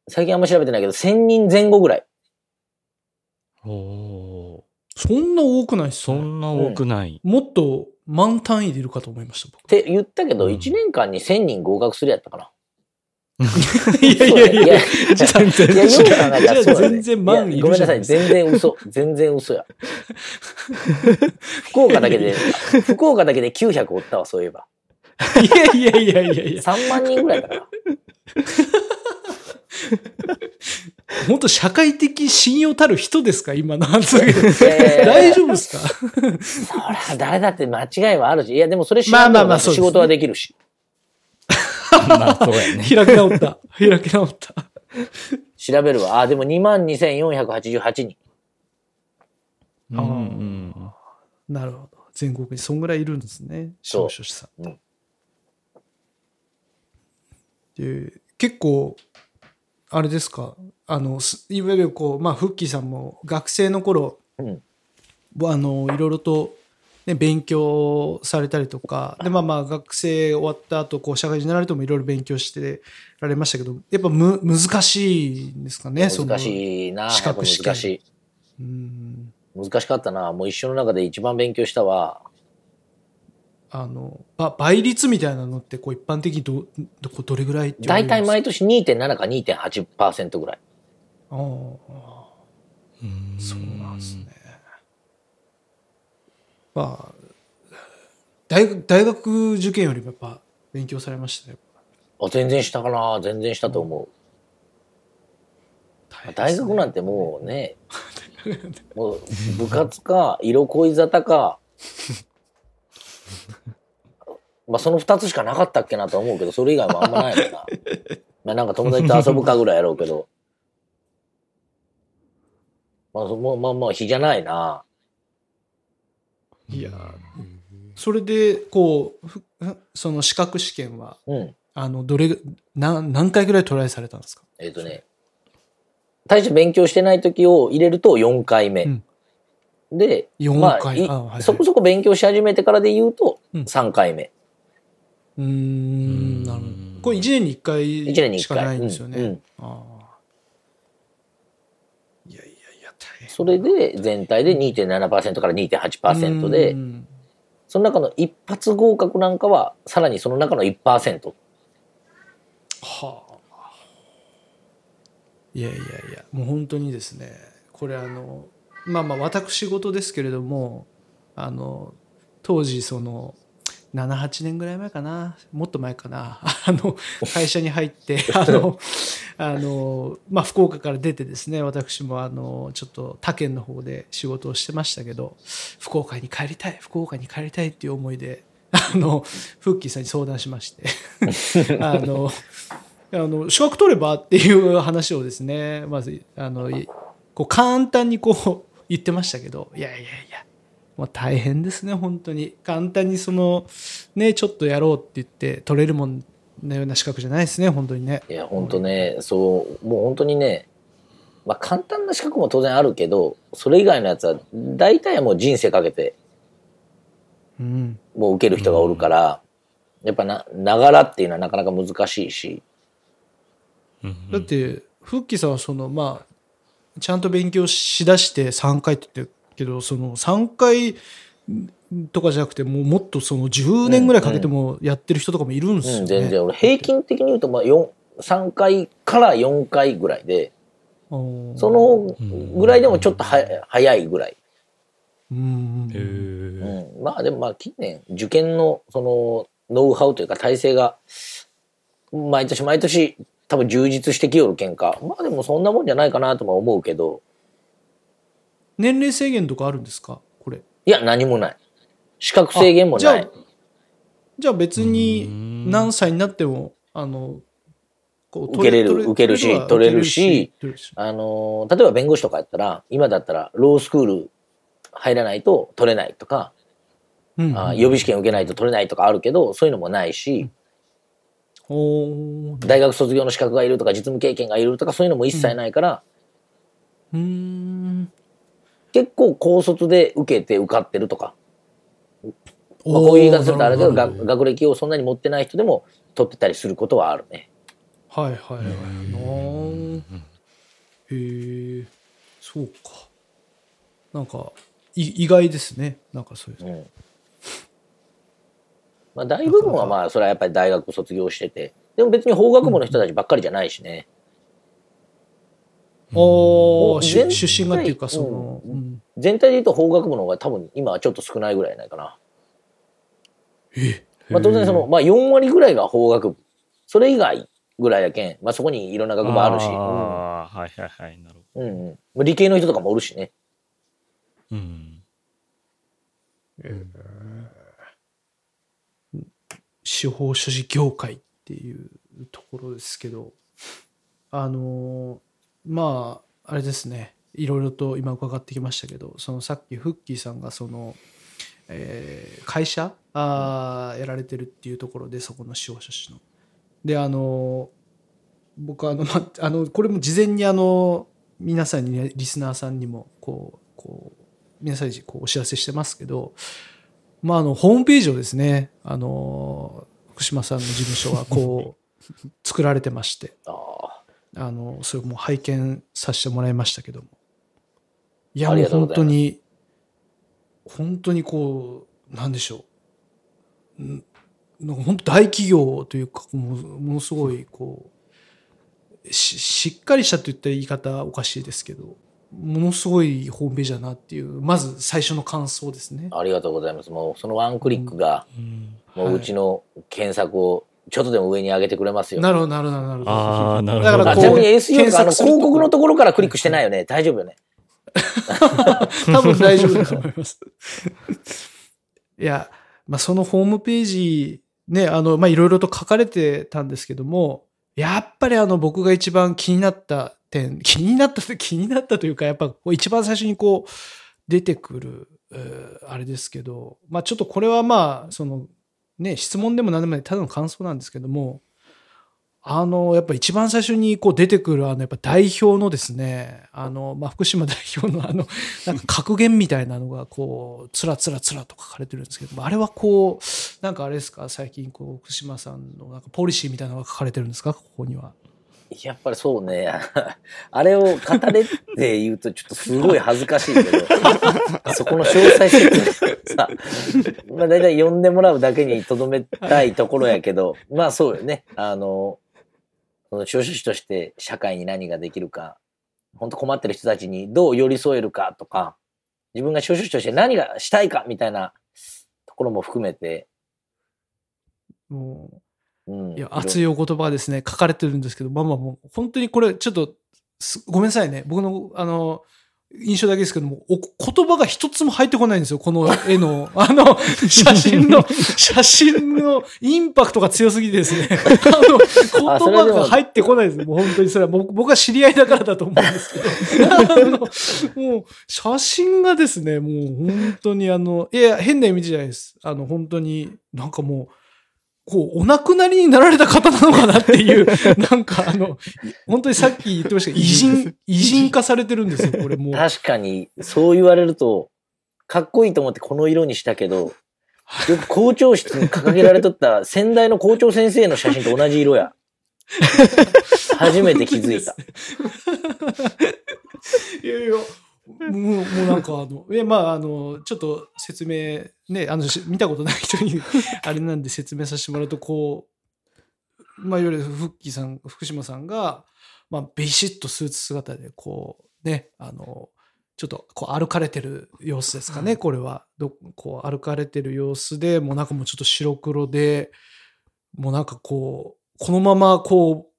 Speaker 3: 最近あんま調べてないけど、1000人前後ぐらい。
Speaker 4: おお
Speaker 2: そんな多くないっすね。
Speaker 4: そんな多くない、
Speaker 2: もっと満単位でいるかと思いました、僕。
Speaker 3: って言ったけど、
Speaker 4: うん
Speaker 3: 1年間に1000人合格するやったかな。
Speaker 2: いやいやいやいや、全然
Speaker 3: いや、よく考えたら
Speaker 2: 全然万い
Speaker 3: いやごめんなさい。全然嘘。全然嘘や。福岡だけで、福岡だけで900おったわ、そういえば。
Speaker 2: いやいやいやいやいや、
Speaker 3: 3万人ぐらいだから。
Speaker 2: 本当社会的信用たる人ですか？今の発言。
Speaker 3: えー
Speaker 2: 大丈夫ですか？
Speaker 3: そりゃ誰だって間違いはあるし。いや、でもそれ仕事はできるし。
Speaker 4: まあそうやね
Speaker 2: 開き直った。開き直った。
Speaker 3: 調べるわ。あ、でも22,488人。
Speaker 4: うんうん
Speaker 2: なるほど。全国にそんぐらいいるんですね。
Speaker 3: そう
Speaker 2: 司法書士さん。
Speaker 3: うん
Speaker 2: で結構、あれですか、あの、すいわゆるこう、まあ、フッキーさんも学生の頃、
Speaker 3: うん
Speaker 2: あの、いろいろと、ね、勉強されたりとか、で、まあまあ、学生終わった後、こう、社会人になられてもいろいろ勉強してられましたけど、やっぱむ、難しいんですかね、
Speaker 3: 難しいな。
Speaker 2: 資格試験
Speaker 3: 難しい。
Speaker 2: うん。
Speaker 3: 難しかったな。もう一生の中で一番勉強したわ。
Speaker 2: あの、ば倍率みたいなのって、こう、一般的にど、どこどれぐらい
Speaker 3: 大体毎年2.7か2.8%ぐらい。
Speaker 2: ああ
Speaker 4: うん
Speaker 2: そうなんですね。まあ、大学大学受験よりもやっぱ勉強されましたね。
Speaker 3: あ全然したかな全然したと思う。大学なんてもうね、もう部活か、色恋沙汰か、まあその二つしかなかったっけなと思うけど、それ以外もあんまないもんな。まあなんか友達と遊ぶかぐらいやろうけど。まあそもうまあまあ日じゃないな。
Speaker 2: いや、それで、こう、ふその資格試験は、
Speaker 3: うん。
Speaker 2: あの、どれ、な何回ぐらいトライされたんですか？
Speaker 3: えっ、とね、大して勉強してない時を入れると4回目。
Speaker 2: うん
Speaker 3: で、
Speaker 2: 4
Speaker 3: まあい
Speaker 2: 回あはいはい
Speaker 3: そこそこ勉強し始めてからで言うと
Speaker 2: うん
Speaker 3: 3回目。
Speaker 2: うーん、なるほど。これ1年に1回
Speaker 3: 一年に1
Speaker 2: しか
Speaker 3: 回。
Speaker 2: ないんですよね。
Speaker 3: うんうん
Speaker 2: ああ。いやいやいや、大変。
Speaker 3: それで全体で2.7%から2.8%で
Speaker 2: う、ん
Speaker 3: その中の一発合格なんかはさらにその中の1%。
Speaker 2: はあ。いやいやいや、もう本当にですね、これあの、まあまあ私事ですけれども、あの、当時その、7、8年ぐらい前かな、もっと前かな、あの、会社に入って、あの、あの、まあ福岡から出てですね、私もあの、ちょっと他県の方で仕事をしてましたけど、福岡に帰りたい、福岡に帰りたいっていう思いで、あの、フッキーさんに相談しまして、あの、あの資格取ればっていう話をですねまずあのいこう簡単にこう言ってましたけどいやいやいやもう大変ですね本当に。簡単にそのねちょっとやろうって言って取れるもんのような資格じゃないですね本当にね。
Speaker 3: いや、ほんとね、そう、もう本当にね、まあ簡単な資格も当然あるけど、それ以外のやつは大体はもう人生かけて
Speaker 2: うん。
Speaker 3: もう受ける人がおるから、やっぱな、ながらっていうのはなかなか難しいし、
Speaker 2: だってフッキーさんはそのまあちゃんと勉強しだして3回って言ってるけどその3回とかじゃなくてもうもっとその10年ぐらいかけてもやってる人とかもいるんですよね。
Speaker 3: うん、全然。俺平均的に言うとまあ4 3回から4回ぐらいでそのぐらいでもちょっとは早いぐらい、
Speaker 2: うん。
Speaker 3: うん、まあでもまあ近年受験のそのノウハウというか体制が毎年毎年多分充実してきよるけんかまあでもそんなもんじゃないかなとも思うけど
Speaker 2: 年齢制限とかあるんですか？これ。
Speaker 3: いや何もない。資格制限もない。
Speaker 2: あじゃあじゃあ別に何歳になってもあのこう
Speaker 3: 受けれる
Speaker 2: 取
Speaker 3: 受けるし
Speaker 2: は
Speaker 3: 取れるし
Speaker 2: 取れるし。
Speaker 3: あの例えば弁護士とかやったら今だったらロースクール入らないと取れないとか
Speaker 2: うん
Speaker 3: あ予備試験受けないと取れないとかあるけどそういうのもないし、大学卒業の資格がいるとか実務経験がいるとかそういうのも一切ないから、
Speaker 2: うーん
Speaker 3: 結構高卒で受けて受かってるとか、まあ、こういう言い方するとあれだけど。学学歴をそんなに持ってない人でも取ってたりすることはあるね。
Speaker 2: はいはいはい。なへえそうか。なんかい意外ですね。なんかそういう。
Speaker 3: うん。まあ、大部分はまあそれはやっぱり大学卒業してて。でも別に法学部の人たちばっかりじゃないしね。
Speaker 2: お出身がっていうかその、
Speaker 3: うん。
Speaker 2: うん。
Speaker 3: 全体で言うと法学部の方が多分今はちょっと少ないぐらいないかな。まあ、当然その、まあ、4割ぐらいが法学部。それ以外ぐらいやけん、まあ、そこにいろんな学部あるし、
Speaker 4: ああ、はいはいはい、なるほ
Speaker 3: うんうんうん。まあ理系の人とかもおるしね。
Speaker 4: ど。うん。
Speaker 2: 司法書士業界っていうところですけど。あのまああれですね。いろいろと今伺ってきましたけどそのさっきフッキーさんがその、えー会社あーやられてるっていうところでそこの司法書士の。であの僕あの、ま、あのこれも事前にあの皆さんにねリスナーさんにもこうこう皆さんにこうお知らせしてますけどまあ、あのホームページをですねあの福島さんの事務所はこう 作られてまして
Speaker 3: あ
Speaker 2: のそれも拝見させてもらいましたけどもいや
Speaker 3: あ
Speaker 2: もう本当に本当にこうなんでしょうんなんか本当大企業というかものすごいこうししっかりしたといった言い方はおかしいですけどものすごいホームページだなっていうまず最初の感想ですね。
Speaker 3: ありがとうございます。もうそのワンクリックが、
Speaker 4: うん
Speaker 3: もううちの検索をちょっとでも上に上げてくれますよ。
Speaker 2: なるほどなるほどなるほど。
Speaker 4: ああ、なるほど。
Speaker 2: だから
Speaker 3: ちなみに SEO があの広告のところからクリックしてないよね。大丈夫よね。
Speaker 2: 多分大丈夫だと思います。いや、まあ、そのホームページ、ね、あの、まあ、いろいろと書かれてたんですけども、やっぱりあの、僕が一番気になった点、気になった、気になったというか、やっぱ一番最初にこう、出てくる、えーあれですけど、まあ、ちょっとこれはまあ、その、ね、質問でも何でもない、ただの感想なんですけども、あの、やっぱ一番最初にこう出てくる、あの、やっぱ代表のですね、あの、まあ、福島代表のあの、なんか格言みたいなのが、こう、つらつらつらと書かれてるんですけども、あれはこう、なんかあれですか、最近、こう、福島さんのなんかポリシーみたいなのが書かれてるんですか、ここには。
Speaker 3: やっぱりそうね。あれを語れって言うとちょっとすごい恥ずかしいけど、そこの詳細説明さ、まあ大体呼んでもらうだけにとどめたいところやけど、まあそうよね。あの、その聴取士として社会に何ができるか、本当困ってる人たちにどう寄り添えるかとか、自分が聴取士として何がしたいかみたいなところも含めて、
Speaker 2: も
Speaker 3: う
Speaker 2: いや、熱いお言葉がですね、書かれてるんですけど、まあまあもう、本当にこれ、ちょっと、すごめんなさいね。僕の、あの、印象だけですけども、お言葉が一つも入ってこないんですよ。この絵の、あの、写真の、写真のインパクトが強すぎてですね。あの、言葉が入ってこないです。もう本当にそれは僕僕は知り合いだからだと思うんですけど。あの、もう、写真がですね、もう本当にあの、いや、変な意味じゃないです。あの、本当になんかもう、こう、お亡くなりになられた方なのかなっていう、なんかあの、本当にさっき言ってましたけど、偉人、偉人化されてるんですよ、これもう。
Speaker 3: 確かに、そう言われると、かっこいいと思ってこの色にしたけど、よく校長室に掲げられとった先代の校長先生の写真と同じ色や。初めて気づいた。
Speaker 2: いやいや、もう、もうなんかあの、え、まあ、あの、ちょっと説明、ね、あの、し見たことない人に、あれなんで説明させてもらうと、こう、まあ、いわゆるフッキーさん、福島さんが、まあ、ビシッとスーツ姿で、こう、ね、あの、ちょっとこう歩かれてる様子ですかね、これは。どこう歩かれてる様子でもうなんかもうちょっと白黒で、もうなんかこう、このままこう、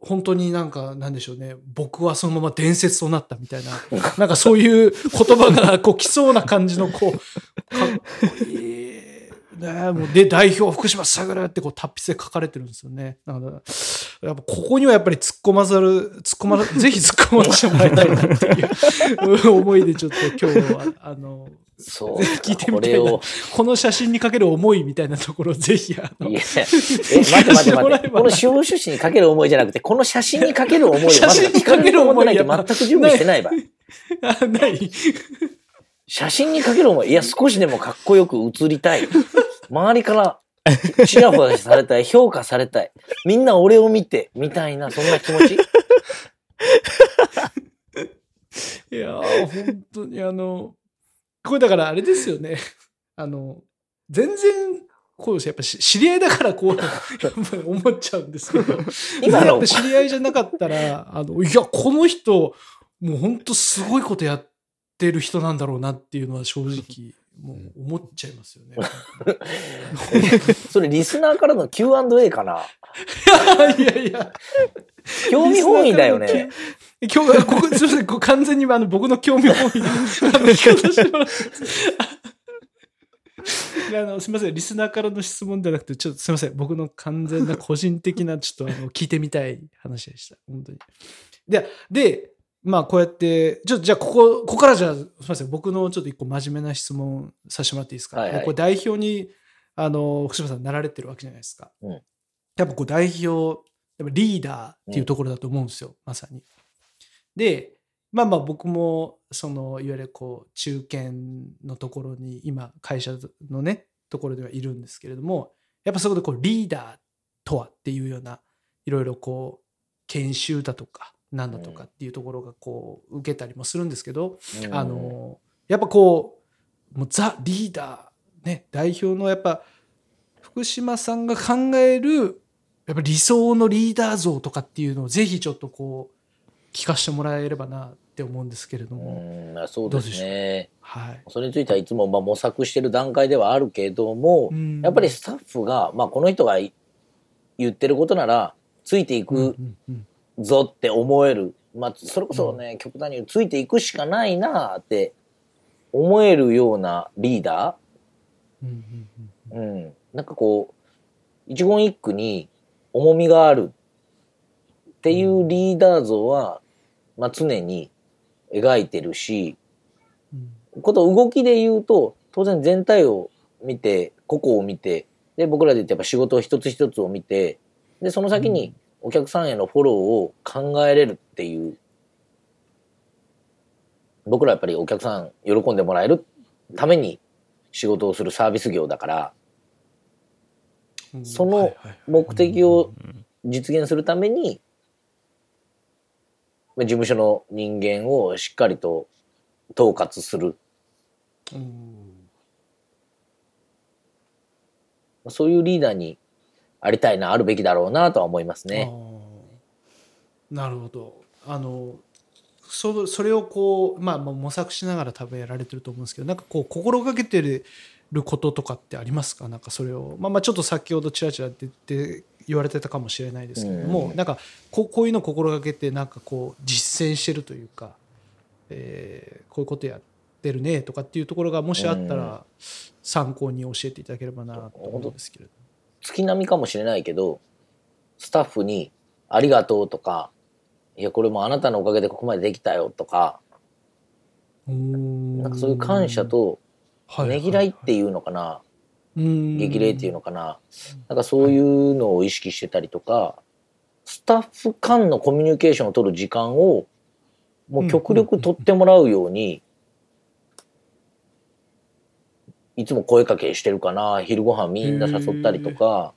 Speaker 2: 本当になんか、なんでしょうね。僕はそのまま伝説となったみたいな、なんかそういう言葉がこう来そうな感じの、こう、かっこいい。で、代表、福島さぐるってこう達筆で書かれてるんですよね。だから、やっぱここにはやっぱり突っ込まざる、突っ込ま、ぜひ突っ込ませてもらいたいなっていう思いでちょっと今日は、あの、
Speaker 3: そう。
Speaker 2: 聞いてみたいな
Speaker 3: これを。
Speaker 2: この写真にかける思いみたいなところをぜひ、あの
Speaker 3: いや、え、待って待って待って。この司法書士にかける思いじゃなくて、この写真にかける思いをま
Speaker 2: 写真にかける思い
Speaker 3: ないと全く準備してない場合。
Speaker 2: あない。
Speaker 3: 写真にかける思い。いや、少しでもかっこよく写りたい。周りから、ちらほらされたい、評価されたい。みんな俺を見て、みたいな、そんな気持ち？
Speaker 2: いやー、本当にあの、これだからあれですよね。あの、全然、こうですやっぱし知り合いだからこう、やっぱり思っちゃうんですけど、
Speaker 3: 今の
Speaker 2: やっぱ知り合いじゃなかったら、あの、いや、この人、もう本当すごいことやってる人なんだろうなっていうのは正直、もう思っちゃいますよね。
Speaker 3: それリスナーからの Q&A かな？
Speaker 2: いやいや。
Speaker 3: 興味本位だよね。
Speaker 2: 今日、ここ、すみません、ここ完全にあの僕の興味本位の、聞かせてもらっていやあのすみません、リスナーからの質問じゃなくて、ちょっとすみません、僕の完全な個人的な、ちょっとあの聞いてみたい話でした。本当に。で、で、まあこうやって、ちょっとじゃあここ、ここからじゃあ、すみません、僕のちょっと一個真面目な質問させてもらっていいですか？
Speaker 3: はいはい
Speaker 2: これ代表に、あの、福島さんなられてるわけじゃないですか。
Speaker 3: うん
Speaker 2: やっぱこう代表、やっぱリーダーっていうところだと思うんですよ、まさに。で、まあまあ僕も、その、いわゆるこう、中堅のところに、今、会社のね、ところではいるんですけれども、やっぱそこでこう、リーダーとはっていうような、いろいろこう、研修だとか、なんだとかっていうところがこう、受けたりもするんですけど、
Speaker 3: うん。
Speaker 2: あの、やっぱこう、もうザ・リーダー、ね、代表のやっぱ、福島さんが考える、やっぱ理想のリーダー像とかっていうのをぜひちょっとこう、聞かせてもらえればなっって思うんですけれど
Speaker 3: う
Speaker 2: も、
Speaker 3: んまあそうですね。
Speaker 2: はい。
Speaker 3: それについてはいつもまあ模索してる段階ではあるけども、
Speaker 2: うん。
Speaker 3: やっぱりスタッフが、まあ、この人が言ってることならついていく
Speaker 2: うんうん
Speaker 3: ぞって思える、まあ、それこそね、極端についていくしかないなって思えるようなリーダ
Speaker 2: うんうんうん
Speaker 3: ー、うん、なんかこう一言一句に重みがあるっていうリーダー像は、まあ、常に描いてるし、
Speaker 2: うん。
Speaker 3: こと動きで言うと当然全体を見て個々を見てで僕らで言ってやっぱ仕事一つ一つを見てでその先にお客さんへのフォローを考えれるっていう僕らやっぱりお客さん喜んでもらえるために仕事をするサービス業だから
Speaker 2: うん
Speaker 3: その目的を実現するためにまあ事務所の人間をしっかりと統括する。
Speaker 2: うん。
Speaker 3: そういうリーダーにありたいな、あるべきだろうなとは思いますね。
Speaker 2: なるほど。あのそそれをこう、まあ、まあ模索しながら多分やられてると思うんですけどなんかこう心がけてることとかってありますか？なんかそれを、まあ、まあちょっと先ほどちらちらって言って言われてたかもしれないですけれども、
Speaker 3: うん。
Speaker 2: なんかこうこういうのを心がけてなんかこう実践してるというか、えーこういうことやってるねとかっていうところがもしあったら参考に教えていただければなと思うんですけれど。
Speaker 3: 月並みかもしれないけど、スタッフにありがとうとか、いや、これもあなたのおかげでここまでできたよとか、
Speaker 2: な
Speaker 3: なんかそういう感謝と、ねぎらいっていうのかな、激励っていうのかな、なんかそういうのを意識してたりとか、スタッフ間のコミュニケーションを取る時間を、もう極力取ってもらうように、いつも声かけしてるかな、昼ご飯みんな誘ったりとか、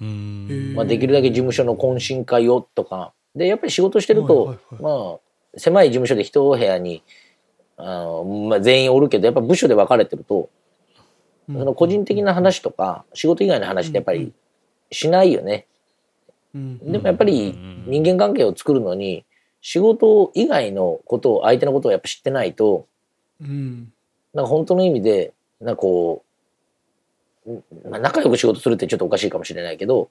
Speaker 4: うん。
Speaker 3: まあ、できるだけ事務所の懇親会をとか、で、やっぱり仕事してると、
Speaker 2: はいはい
Speaker 3: まあ、狭い事務所で一部屋に、あのまあ、全員おるけど、やっぱ部署で分かれてると、その個人的な話とか、仕事以外の話ってやっぱりしないよね。でもやっぱり人間関係を作るのに、仕事以外のことを、相手のことをやっぱ知ってないと、
Speaker 2: うん
Speaker 3: なんか本当の意味で、なんかこう、まあ、仲良く仕事するってちょっとおかしいかもしれないけど、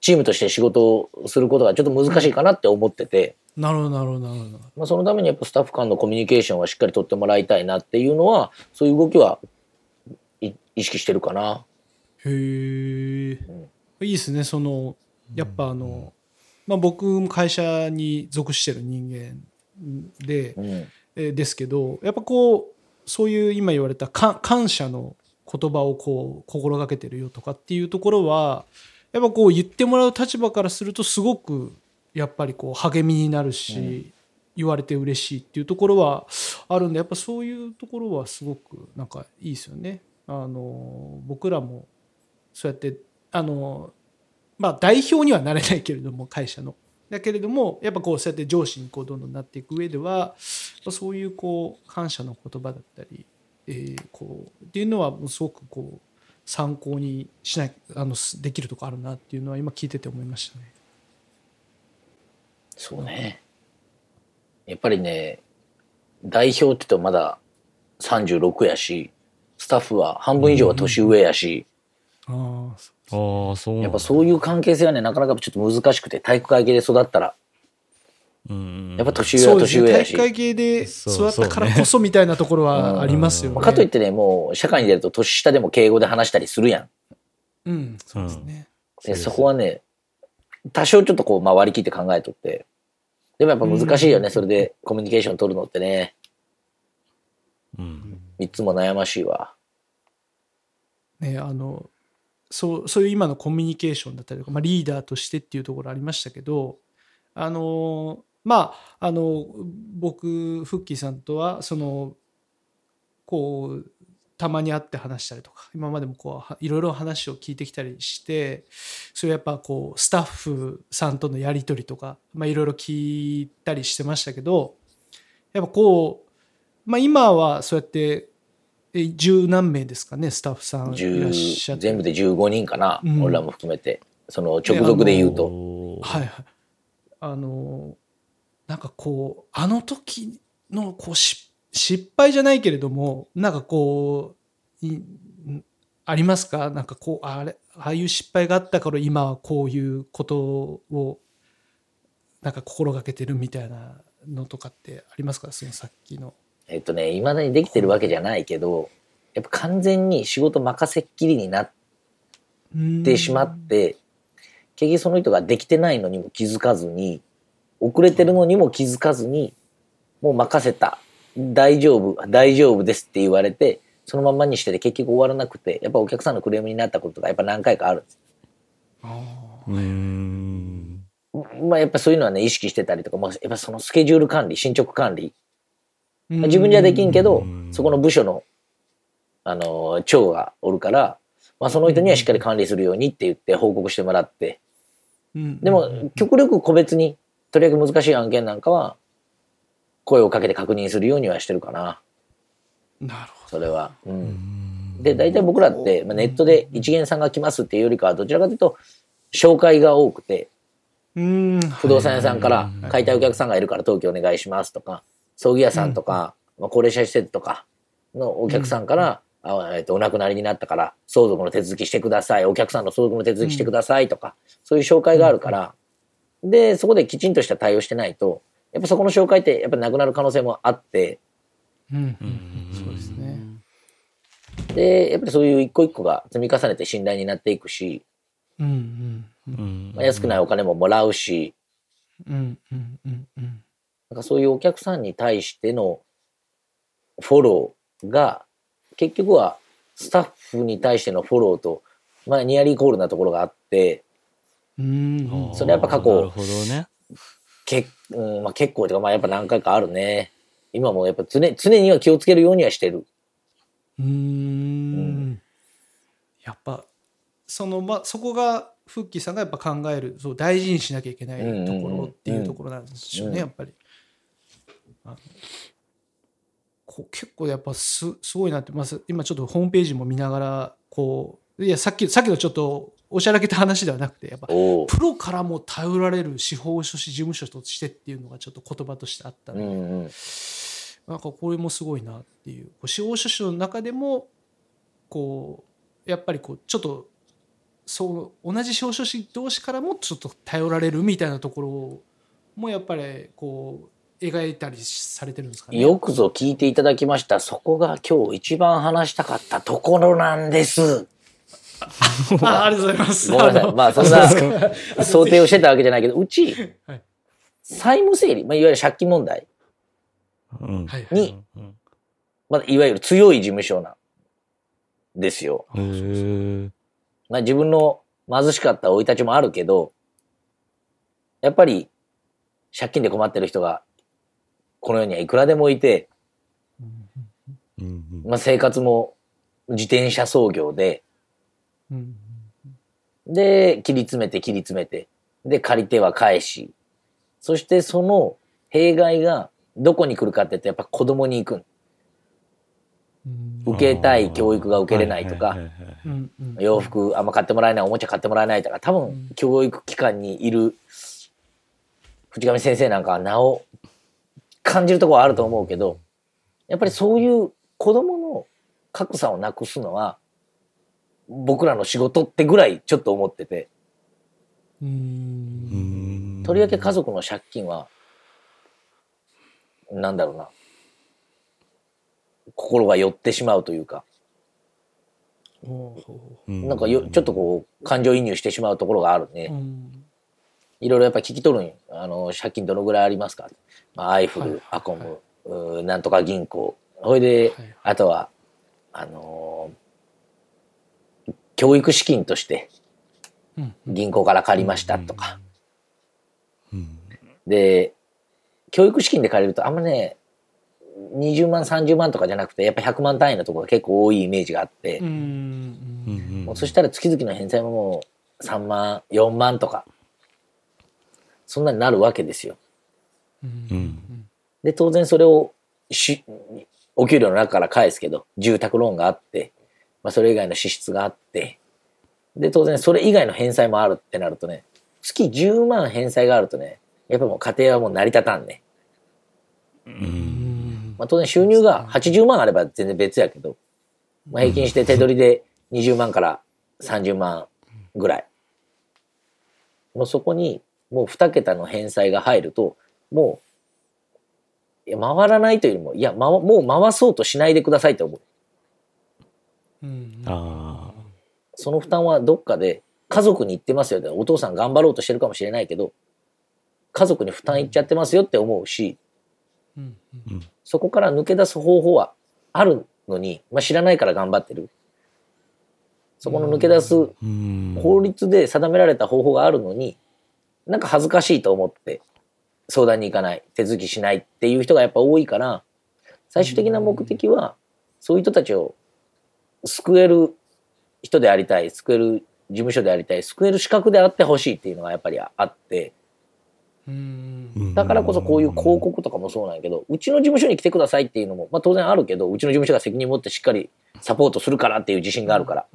Speaker 3: チームとして仕事をすることがちょっと難しいかなって思ってて、
Speaker 2: なるほどなるほどなるほど。
Speaker 3: まあ、そのためにやっぱスタッフ間のコミュニケーションはしっかり取ってもらいたいなっていうのは、そういう動きはい意識してるかな。
Speaker 2: へえ、いいですねそのやっぱあの、まあ、僕も会社に属してる人間で、
Speaker 3: うん。
Speaker 2: えーですけどやっぱこうそういう今言われたか感謝の言葉をこう心がけてるよとかっていうところはやっぱこう言ってもらう立場からするとすごくやっぱりこう励みになるし、言われて嬉しいっていうところはあるんでやっぱそういうところはすごくなんかいいですよね。あの僕らもそうやってあのまあ代表にはなれないけれども会社の。だけれどもやっぱこうそうやって上司にこうどんどんなっていく上ではそういうこう感謝の言葉だったり、えーこうっていうのはすごくこう参考にしないあのすできるとこあるなっていうのは今聞いてて思いましたね。
Speaker 3: そうね。やっぱりね、代表って言うとまだ36やし、スタッフは半分以上は年上やし、
Speaker 2: ああ
Speaker 4: ああそう
Speaker 3: やっぱそういう関係性はね、なかなかちょっと難しくて、体育会系で育ったら、
Speaker 4: うん
Speaker 3: やっぱ年上は年上やし。
Speaker 2: 体育会系で
Speaker 4: そう
Speaker 2: 育ったからこそみたいなところはありますよね。
Speaker 3: まあかといってね、もう社会に出ると年下でも敬語で話したりするやん。
Speaker 2: うん、そうですね。
Speaker 3: でそこはね、多少ちょっとこう、まあ、割り切って考えとって。でもやっぱ難しいよね、それでコミュニケーション取るのってね。
Speaker 4: うん
Speaker 3: いつも悩ましいわ。
Speaker 2: ねあのそうそういう今のコミュニケーションだったりとか、まあ、リーダーとしてっていうところありましたけどあのまああの僕フッキーさんとはそのこうたまに会って話したりとか今までもこうはいろいろ話を聞いてきたりしてそれやっぱこうスタッフさんとのやり取りとかまあいろいろ聞いたりしてましたけどやっぱこう、まあ、今はそうやってえ十何名ですかねスタッフさんいらっしゃ
Speaker 3: 10
Speaker 2: って
Speaker 3: 全部で15人かな、
Speaker 2: うん
Speaker 3: 俺らも含めて。その直属で言うと。
Speaker 2: はいはいあのなんかこうあの時のこうし失敗じゃないけれどもなんかこういありますか？なんかこうあれああいう失敗があったから今はこういうことをなんか心がけてるみたいなのとかってありますか？そのさっきの。
Speaker 3: えっとね、いまだにできてるわけじゃないけど、やっぱ完全に仕事任せっきりになってしまって、結局その人ができてないのにも気づかずに、遅れてるのにも気づかずに、もう任せた。大丈夫、大丈夫ですって言われて、そのまんまにしてて結局終わらなくて、やっぱお客さんのクレームになったことがやっぱ何回かあるんです。
Speaker 4: う。
Speaker 3: まあやっぱそういうのはね、意識してたりとか、まあ、やっぱそのスケジュール管理、進捗管理、まあ自分じゃできんけど
Speaker 4: うん、
Speaker 3: そこの部署の、あの、長がおるから、まあその人にはしっかり管理するようにって言って報告してもらって、
Speaker 2: うん。
Speaker 3: でも、極力個別に、とりあえず難しい案件なんかは、声をかけて確認するようにはしてるかな、
Speaker 2: なるほ
Speaker 3: それは。う。
Speaker 4: うん。ん
Speaker 3: で、大体僕らって、まあ、ネットで一元さんが来ますっていうよりかは、どちらかというと、紹介が多くて、
Speaker 2: ど。うん。
Speaker 3: 不動産屋さんから
Speaker 4: はい。
Speaker 3: 買いたいお客さんがいるから登記お願いしますとか、葬儀屋さんとか、まあ、高齢者施設とかのお客さんから、あえっとお亡くなりになったから相続の手続きしてください、お客さんの相続の手続きしてくださいとか、そういう紹介があるから、で、そこできちんとした対応してないと、やっぱそこの紹介ってやっぱなくなる可能性もあって、
Speaker 2: うん
Speaker 4: う。ん
Speaker 2: そうですね。
Speaker 3: で、やっぱりそういう一個一個が積み重ねて信頼になっていくし、
Speaker 2: うんうん
Speaker 4: うん
Speaker 3: まあ安くないお金ももらうし、
Speaker 2: うんうんうんうん
Speaker 3: なんかそういうお客さんに対してのフォローが、結局はスタッフに対してのフォローと、まあニアリーイコールなところがあって、
Speaker 2: うん
Speaker 3: それやっぱ過去
Speaker 4: なるほどね。
Speaker 3: けうんまあ、結構というか、まあやっぱ何回かあるね。今もやっぱ常常には気をつけるようにはしてる。
Speaker 2: うーんやっぱそのまあそこがフッキーさんがやっぱ考えるそう大事にしなきゃいけないところっていうところなんでしょうね、
Speaker 3: うん
Speaker 2: やっぱり。あのこう結構やっぱすすごいなって、まあ、す今ちょっとホームページも見ながらこういやさっきさっきのちょっとおしゃらけた話ではなくてやっぱ。プロからも頼られる司法書士事務所としてっていうのがちょっと言葉としてあったので、
Speaker 3: うんうん。
Speaker 2: なんかこれもすごいなっていう司法書士の中でもこうやっぱりこうちょっとそう同じ司法書士同士からもちょっと頼られるみたいなところもやっぱりこう描いたりされてるんですかね。
Speaker 3: よくぞ聞いていただきました。そこが今日一番話したかったところなんです。
Speaker 2: あありがとうございます。
Speaker 3: ごめんなさい。
Speaker 2: の
Speaker 3: まあそんな 想定をしてたわけじゃないけど、うち、
Speaker 2: はい
Speaker 3: 債務整理、まあ、いわゆる借金問題、
Speaker 4: うん
Speaker 2: はい
Speaker 3: に
Speaker 4: うん
Speaker 3: まあ、いわゆる強い事務所なんですよ。まあ、自分の貧しかった生い立ちもあるけど、やっぱり借金で困ってる人がこの世にはいくらでもいて、
Speaker 4: うんうん
Speaker 3: まあ、生活も自転車操業で、
Speaker 2: うん
Speaker 3: で、切り詰めて切り詰めて、で、借り手は返し、そしてその弊害がどこに来るかって言ってやっぱ子供に行く受けたい教育が受けれないとか。洋服あんま買ってもらえない、おもちゃ買ってもらえないとか、多分
Speaker 2: うん。
Speaker 3: 教育機関にいる藤上先生なんかはなお感じるところはあると思うけど、やっぱりそういう子供の格差をなくすのは僕らの仕事ってぐらいちょっと思ってて、とりわけ家族の借金は、なんだろうな、心が寄ってしまうというか、なんかよちょっとこう感情移入してしまうところがあるね。
Speaker 2: ううん。
Speaker 3: いろいろやっぱ聞き取るんよ。あの、借金どのぐらいありますか、まあ、アイフル、
Speaker 2: はいはい。
Speaker 3: アコム、うーなんとか銀行。ほいで、
Speaker 2: はい。
Speaker 3: あとは、あのー教育資金として
Speaker 2: うん。
Speaker 3: 銀行から借りましたとか。
Speaker 4: うん。
Speaker 3: で、教育資金で借りるとあんまね、20万、30万とかじゃなくて、やっぱ100万単位のところが結構多いイメージがあって、もうそしたら月々の返済ももう3万、4万とか、そんなになるわけですよ。で、当然それをし、お給料の中から返すけど、住宅ローンがあって、まあそれ以外の支出があって、で、当然それ以外の返済もあるってなるとね、月10万返済があるとね、やっぱもう家庭はもう成り立たんね。
Speaker 4: うん
Speaker 3: まあ当然収入が80万あれば全然別やけど、まあ平均して手取りで20万から30万ぐらい。もうそこにもう2桁の返済が入ると、もう、いや回らないというよりも、いや、ま、もう回そうとしないでくださいって思う。
Speaker 2: うん。
Speaker 4: あ
Speaker 3: その負担はどっかで家族に言ってますよ。ってお父さん頑張ろうとしてるかもしれないけど家族に負担いっちゃってますよって思うし
Speaker 2: うん。
Speaker 3: そこから抜け出す方法はあるのに、まあ、知らないから頑張ってる。そこの抜け出す法律で定められた方法があるのになんか恥ずかしいと思って相談に行かない手続きしないっていう人がやっぱ多いから最終的な目的はそういう人たちを救える人でありたい救える事務所でありたい救える資格であってほしいっていうのがやっぱりあって。
Speaker 2: うん。
Speaker 3: だからこそこういう広告とかもそうなんやけどうちの事務所に来てくださいっていうのも、まあ、当然あるけどうちの事務所が責任持ってしっかりサポートするからっていう自信があるから。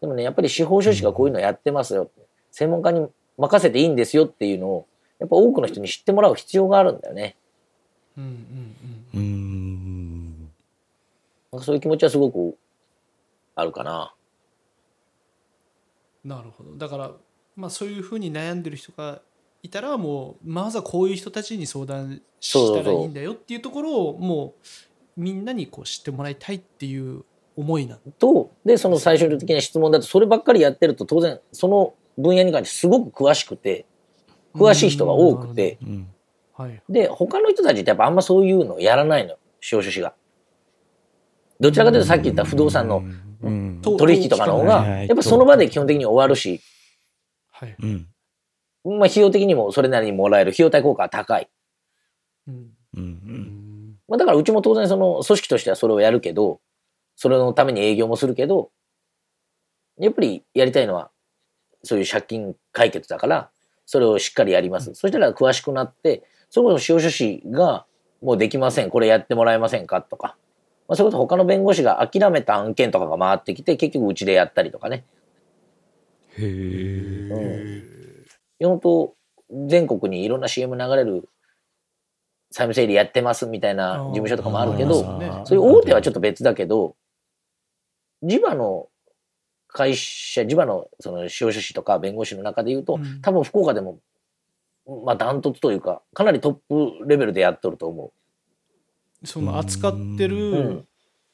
Speaker 3: でもねやっぱり司法書士がこういうのやってますよ専門家に任せていいんですよっていうのをやっぱ多くの人に知ってもらう必要があるんだよね。
Speaker 2: うんうん
Speaker 4: うーん。
Speaker 3: なんかそういう気持ちはすごくあるかな。
Speaker 2: なるほど。だから、まあ、そういうふうに悩んでる人がいたらもうまずはこういう人たちに相談したらいいんだよっていうところをもうみんなにこう知ってもらいたいっていう思いなん
Speaker 3: とでその最終的な質問だとそればっかりやってると当然その分野に関してすごく詳しくて詳しい人が多くて。
Speaker 4: うん
Speaker 2: はい。
Speaker 3: で他の人たちってやっぱあんまそういうのやらないの司法書士が。どちらかというとさっき言った不動産の
Speaker 4: うん。
Speaker 2: と
Speaker 3: 取引とかの方がやっぱその場で基本的に終わるし、
Speaker 2: はい。
Speaker 4: うん。
Speaker 3: まあ、費用的にもそれなりにもらえる費用対効果は高い。
Speaker 2: うん。
Speaker 4: うん
Speaker 3: まあ、だからうちも当然その組織としてはそれをやるけど、それのために営業もするけど、やっぱりやりたいのはそういう借金解決だから、それをしっかりやります。そしたら詳しくなって、それこそ司法書士がもうできません、これやってもらえませんかとか、まあ、それこそ他の弁護士が諦めた案件とかが回ってきて、結局うちでやったりとかね。
Speaker 4: へえ
Speaker 3: 本当全国にいろんな CM 流れる債務整理やってますみたいな事務所とかもあるけど、そういう大手はちょっと別だけど、地場の会社、地場のその司法書士とか弁護士の中で言うと、
Speaker 2: うん。
Speaker 3: 多分福岡でも、まあダントツというか、かなりトップレベルでやっとると思
Speaker 2: その扱ってる、
Speaker 3: う。うん。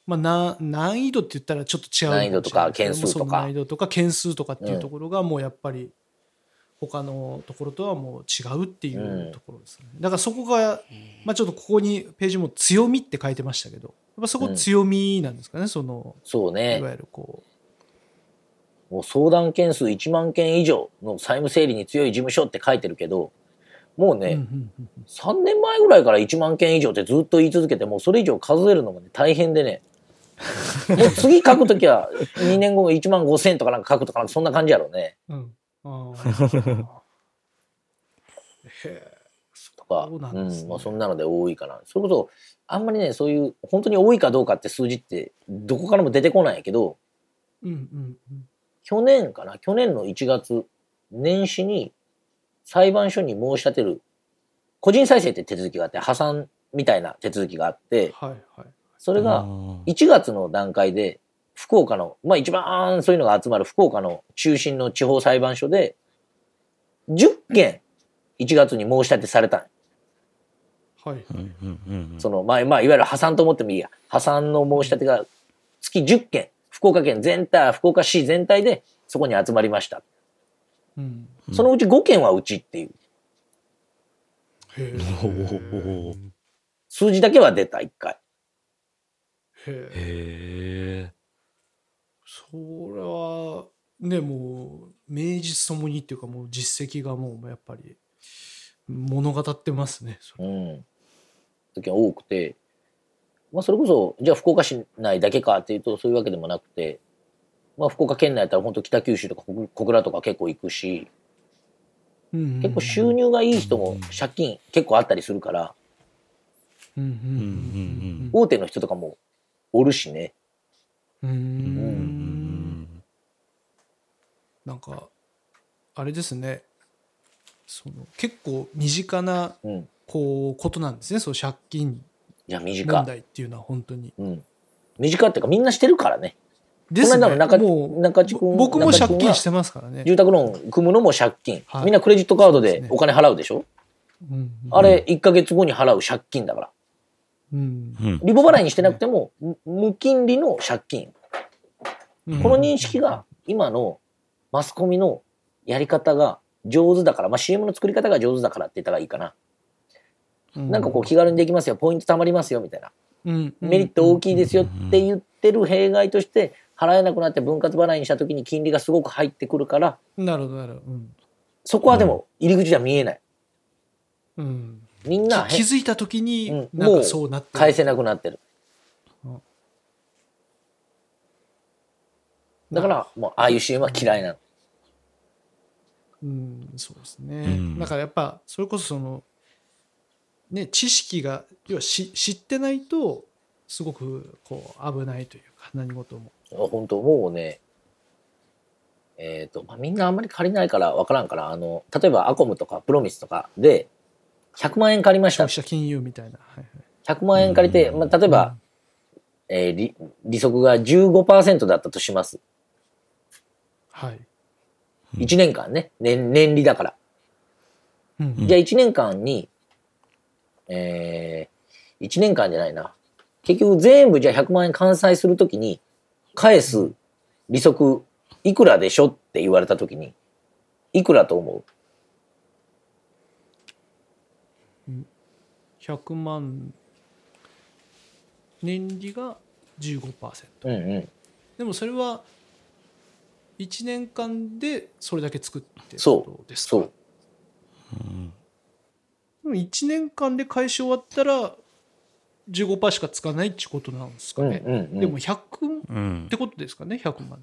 Speaker 2: まあ、な難易度って言ったらちょっと違う
Speaker 3: 難易度とか件数とか
Speaker 2: 難易度とか件数とかっていうところがもうやっぱり他のところとはもう違うっていうところですね、だからそこが、まあ、ちょっとここにページも強みって書いてましたけどやっぱそこ強みなんですかね、そのい
Speaker 3: そうね。
Speaker 2: わゆるこ
Speaker 3: もう相談件数1万件以上の債務整理に強い事務所って書いてるけど、もう
Speaker 2: う、
Speaker 3: ね、
Speaker 2: うんうんうん
Speaker 3: 3年前ぐらいから1万件以上ってずっと言い続けて、もうそれ以上数えるのもね、大変でね。もう次書くときは2年後1万5千とかなんか書くとかそんな感じやろうね。
Speaker 2: うんへえ
Speaker 3: とか。
Speaker 2: そうなんね
Speaker 3: まあそんなので多いかな。それこそ、あんまりね、そういう、本当に多いかどうかって数字ってどこからも出てこないけど、
Speaker 2: うんうんうん
Speaker 3: 去年かな？去年の1月、年始に裁判所に申し立てる、個人再生って手続きがあって、破産みたいな手続きがあって、
Speaker 2: はいはい。
Speaker 3: それが、1月の段階で、福岡の、まあ一番そういうのが集まる福岡の中心の地方裁判所で、10件1月に申し立てされた。
Speaker 2: はい。
Speaker 4: うんうんうん
Speaker 3: その、まあ、まあ、いわゆる破産と思ってもいいや。破産の申し立てが月10件、福岡県全体、福岡市全体でそこに集まりました。
Speaker 2: うん。
Speaker 3: そのうち5件はうちっていう。数字だけは出た、1回。
Speaker 2: へえそれはねもう名実ともにっていうかもう実績がもうやっぱり物語ってますねそれ。
Speaker 3: うん。時が多くて、まあ、それこそ、じゃあ福岡市内だけかっていうと、そういうわけでもなくて、まあ、福岡県内だったら本当北九州とか小小倉とか結構行くし、結構収入がいい人も借金結構あったりするから、
Speaker 2: うんうん
Speaker 4: うん
Speaker 3: 大手の人とかもおるしね。
Speaker 2: うんうんう
Speaker 4: うんん
Speaker 2: なんかあれですねその結構身近な
Speaker 3: うん。
Speaker 2: こうことなんですねその借金問。題っていうのは本当に。
Speaker 3: うん。短いっていうか、みんなしてるからね。
Speaker 2: ですね
Speaker 3: この間の中
Speaker 2: もう
Speaker 3: 中地君
Speaker 2: 僕も借金してますからね。
Speaker 3: 住宅ローン組むのも借金。
Speaker 2: はい
Speaker 3: みんなクレジットカード
Speaker 2: で
Speaker 3: お金払うでしょ？
Speaker 2: うん
Speaker 3: あれ、1ヶ月後に払う借金だから。
Speaker 2: うん
Speaker 4: うん
Speaker 3: リボ払いにしてなくても、む無金利の借金。
Speaker 2: うん
Speaker 3: この認識が今のマスコミのやり方が上手だから、まあ、CM の作り方が上手だからって言ったらいいかな。なんかこう気軽にできますよ、ポイント貯まりますよみたいな。
Speaker 2: うん
Speaker 3: メリット大きいですよって言ってる弊害として、払えなくなって分割払いにした時に金利がすごく入ってくるから、
Speaker 2: なるほどなるほど。うん
Speaker 3: そこはでも入り口じゃ見えない。
Speaker 2: うん
Speaker 3: みんな
Speaker 2: 気気づいた時に
Speaker 3: うん
Speaker 2: なんかそうなってる
Speaker 3: 返せなくなってる
Speaker 2: うん。
Speaker 3: だから、もう、ああいう CM は嫌いなの。
Speaker 2: うん、そうですね。
Speaker 4: うん
Speaker 2: だからやっぱそれこそそのね知識が要はし知ってないとすごくこう危ないというか何事も。
Speaker 3: 本当もうね、えっ、と、まあ、みんなあんまり借りないから分からんから、あの、例えばアコムとかプロミスとかで、100万円借りました
Speaker 2: 消費。者金融みたいな。はい
Speaker 3: 100万円借りて、まあ、例えば、えー利、利息が15%だったとします。
Speaker 2: はい。はい
Speaker 3: 1年間ね。年、年利だから。
Speaker 2: うん
Speaker 3: じゃあ1年間に、えー、1年間じゃないな。結局全部じゃあ100万円完済するときに、返す利息いくらでしょって言われたときに、いくらと思
Speaker 2: 100万年利が15%。
Speaker 3: ううんうん。
Speaker 2: でもそれは1年間でそれだけ作ってる
Speaker 3: そう
Speaker 2: ことですか？
Speaker 3: そう。
Speaker 2: でも1年間で返し終わったら15%しかつかないってことなんですかね。
Speaker 3: うんうんうん。
Speaker 2: でも100っ
Speaker 4: うん
Speaker 2: てことですかね100万。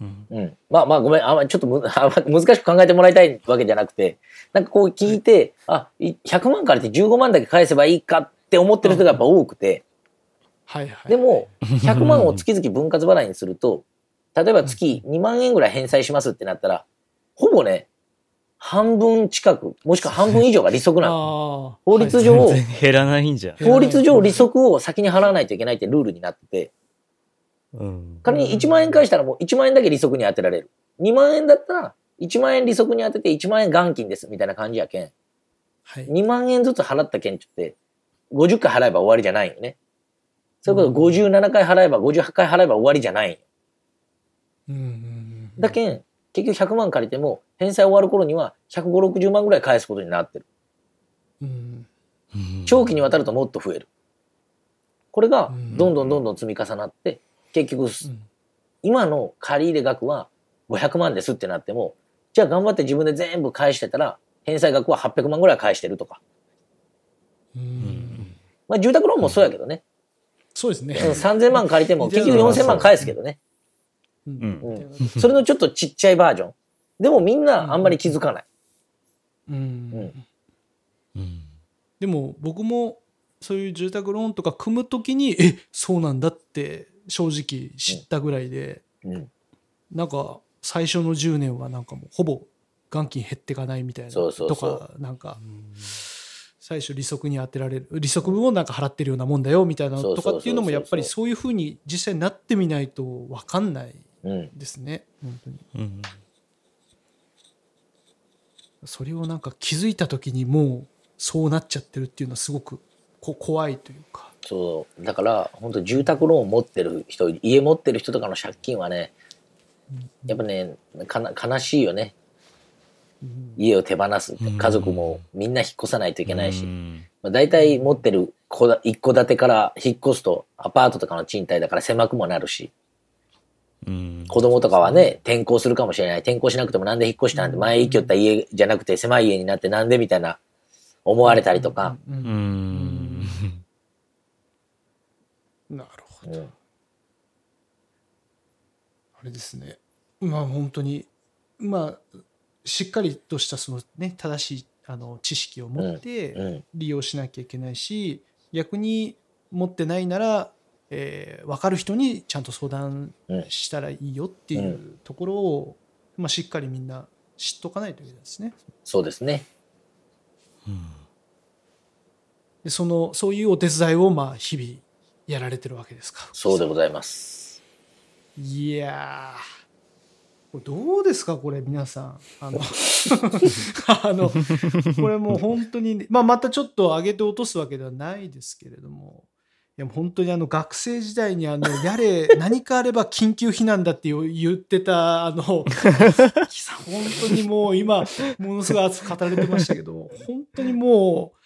Speaker 4: うん
Speaker 3: うん。まあまあごめん、あんまりちょっとむ あんま難しく考えてもらいたいわけじゃなくて、なんかこう聞いて、あ、い100万借りて15万だけ返せばいいかって思ってる人がやっぱ多くて、
Speaker 2: はいはい。
Speaker 3: でも、100万を月々分割払いにすると、例えば月2万円ぐらい返済しますってなったら、ほぼね、半分近く、もしくは半分以上が利息なの。
Speaker 2: あ
Speaker 3: 法律上
Speaker 4: 減らないんじゃん。
Speaker 3: 法律上利息を先に払わないといけないってルールになってて、
Speaker 4: うん。
Speaker 3: 仮に1万円返したらもう1万円だけ利息に当てられる。2万円だったら1万円利息に当てて1万円元金ですみたいな感じやけん。
Speaker 2: はい。
Speaker 3: 2万円ずつ払った件って50回払えば終わりじゃないよね。それこそ57回払えば58回払えば終わりじゃないよ。
Speaker 2: うんうんうん
Speaker 3: だけん、結局100万借りても返済終わる頃には150、60万ぐらい返すことになってる。
Speaker 2: うん
Speaker 3: 長期にわたるともっと増える。これが
Speaker 2: うん
Speaker 3: どんどんどんどん積み重なって、結局、
Speaker 2: うん
Speaker 3: 今の借り入れ額は500万ですってなっても、じゃあ頑張って自分で全部返してたら、返済額は800万ぐらい返してるとか。
Speaker 2: うん
Speaker 3: まあ住宅ローンもそうやけどね。
Speaker 2: そうですね。
Speaker 3: うん3000万借りても 結局4000万返すけどね。
Speaker 2: う
Speaker 4: うん。
Speaker 3: うん。それのちょっとちっちゃいバージョン。でもみんなあんまり気づかない。
Speaker 2: うん。
Speaker 3: うん。
Speaker 4: うん。
Speaker 2: でも僕もそういう住宅ローンとか組むときにえそうなんだって正直知ったぐらいで、
Speaker 3: うん。
Speaker 2: なんか最初の10年はなんかもうほぼ元金減ってかないみたいな
Speaker 3: そうそうそう。
Speaker 2: とかなんか最初利息に当てられる利息分をなんか払ってるようなもんだよみたいなのとかっていうのもやっぱりそういうふうに実際になってみないと分かんない。
Speaker 3: うん。
Speaker 2: ですね。本当に。
Speaker 4: うん。
Speaker 2: それをなんか気づいた時にもうそうなっちゃってるっていうのはすごくこ怖いというか。
Speaker 3: そう。だから、本当住宅ローン持ってる人、家持ってる人とかの借金はね、やっぱね、かな悲しいよね。
Speaker 2: うん。
Speaker 3: 家を手放す。家族もみんな引っ越さないといけないし、
Speaker 4: うん。
Speaker 3: まあ、大体持ってる一戸建てから引っ越すとアパートとかの賃貸だから狭くもなるし、
Speaker 4: うん
Speaker 3: 子供とかはね、転校するかもしれない。転校しなくてもなんで引っ越したんって前行きよった家じゃなくて狭い家になってなんでみたいな思われたりとか、
Speaker 2: うん。
Speaker 4: うん。
Speaker 2: なるほど
Speaker 3: うん。
Speaker 2: あれですねまあ本当にまあしっかりとしたそのね正しいあの知識を持って
Speaker 3: うん、
Speaker 2: 利用しなきゃいけないし、逆に持ってないなら、えー分かる人にちゃんと相談したらいいよっていうところを、まあ、しっかりみんな知っとかないといけないですね。
Speaker 3: そうですね。
Speaker 2: でそのそういうお手伝いをまあ日々やられてるわけですか。
Speaker 3: そうでございます。
Speaker 2: いやーこれどうですかこれ皆さんあの あのこれもう本当に、まあ、またちょっと上げて落とすわけではないですけれどもいやもう本当にあの学生時代にあの やれ何かあれば緊急避難だって言ってたあの 木さん本当にもう今ものすごい熱く語られてましたけど本当にもう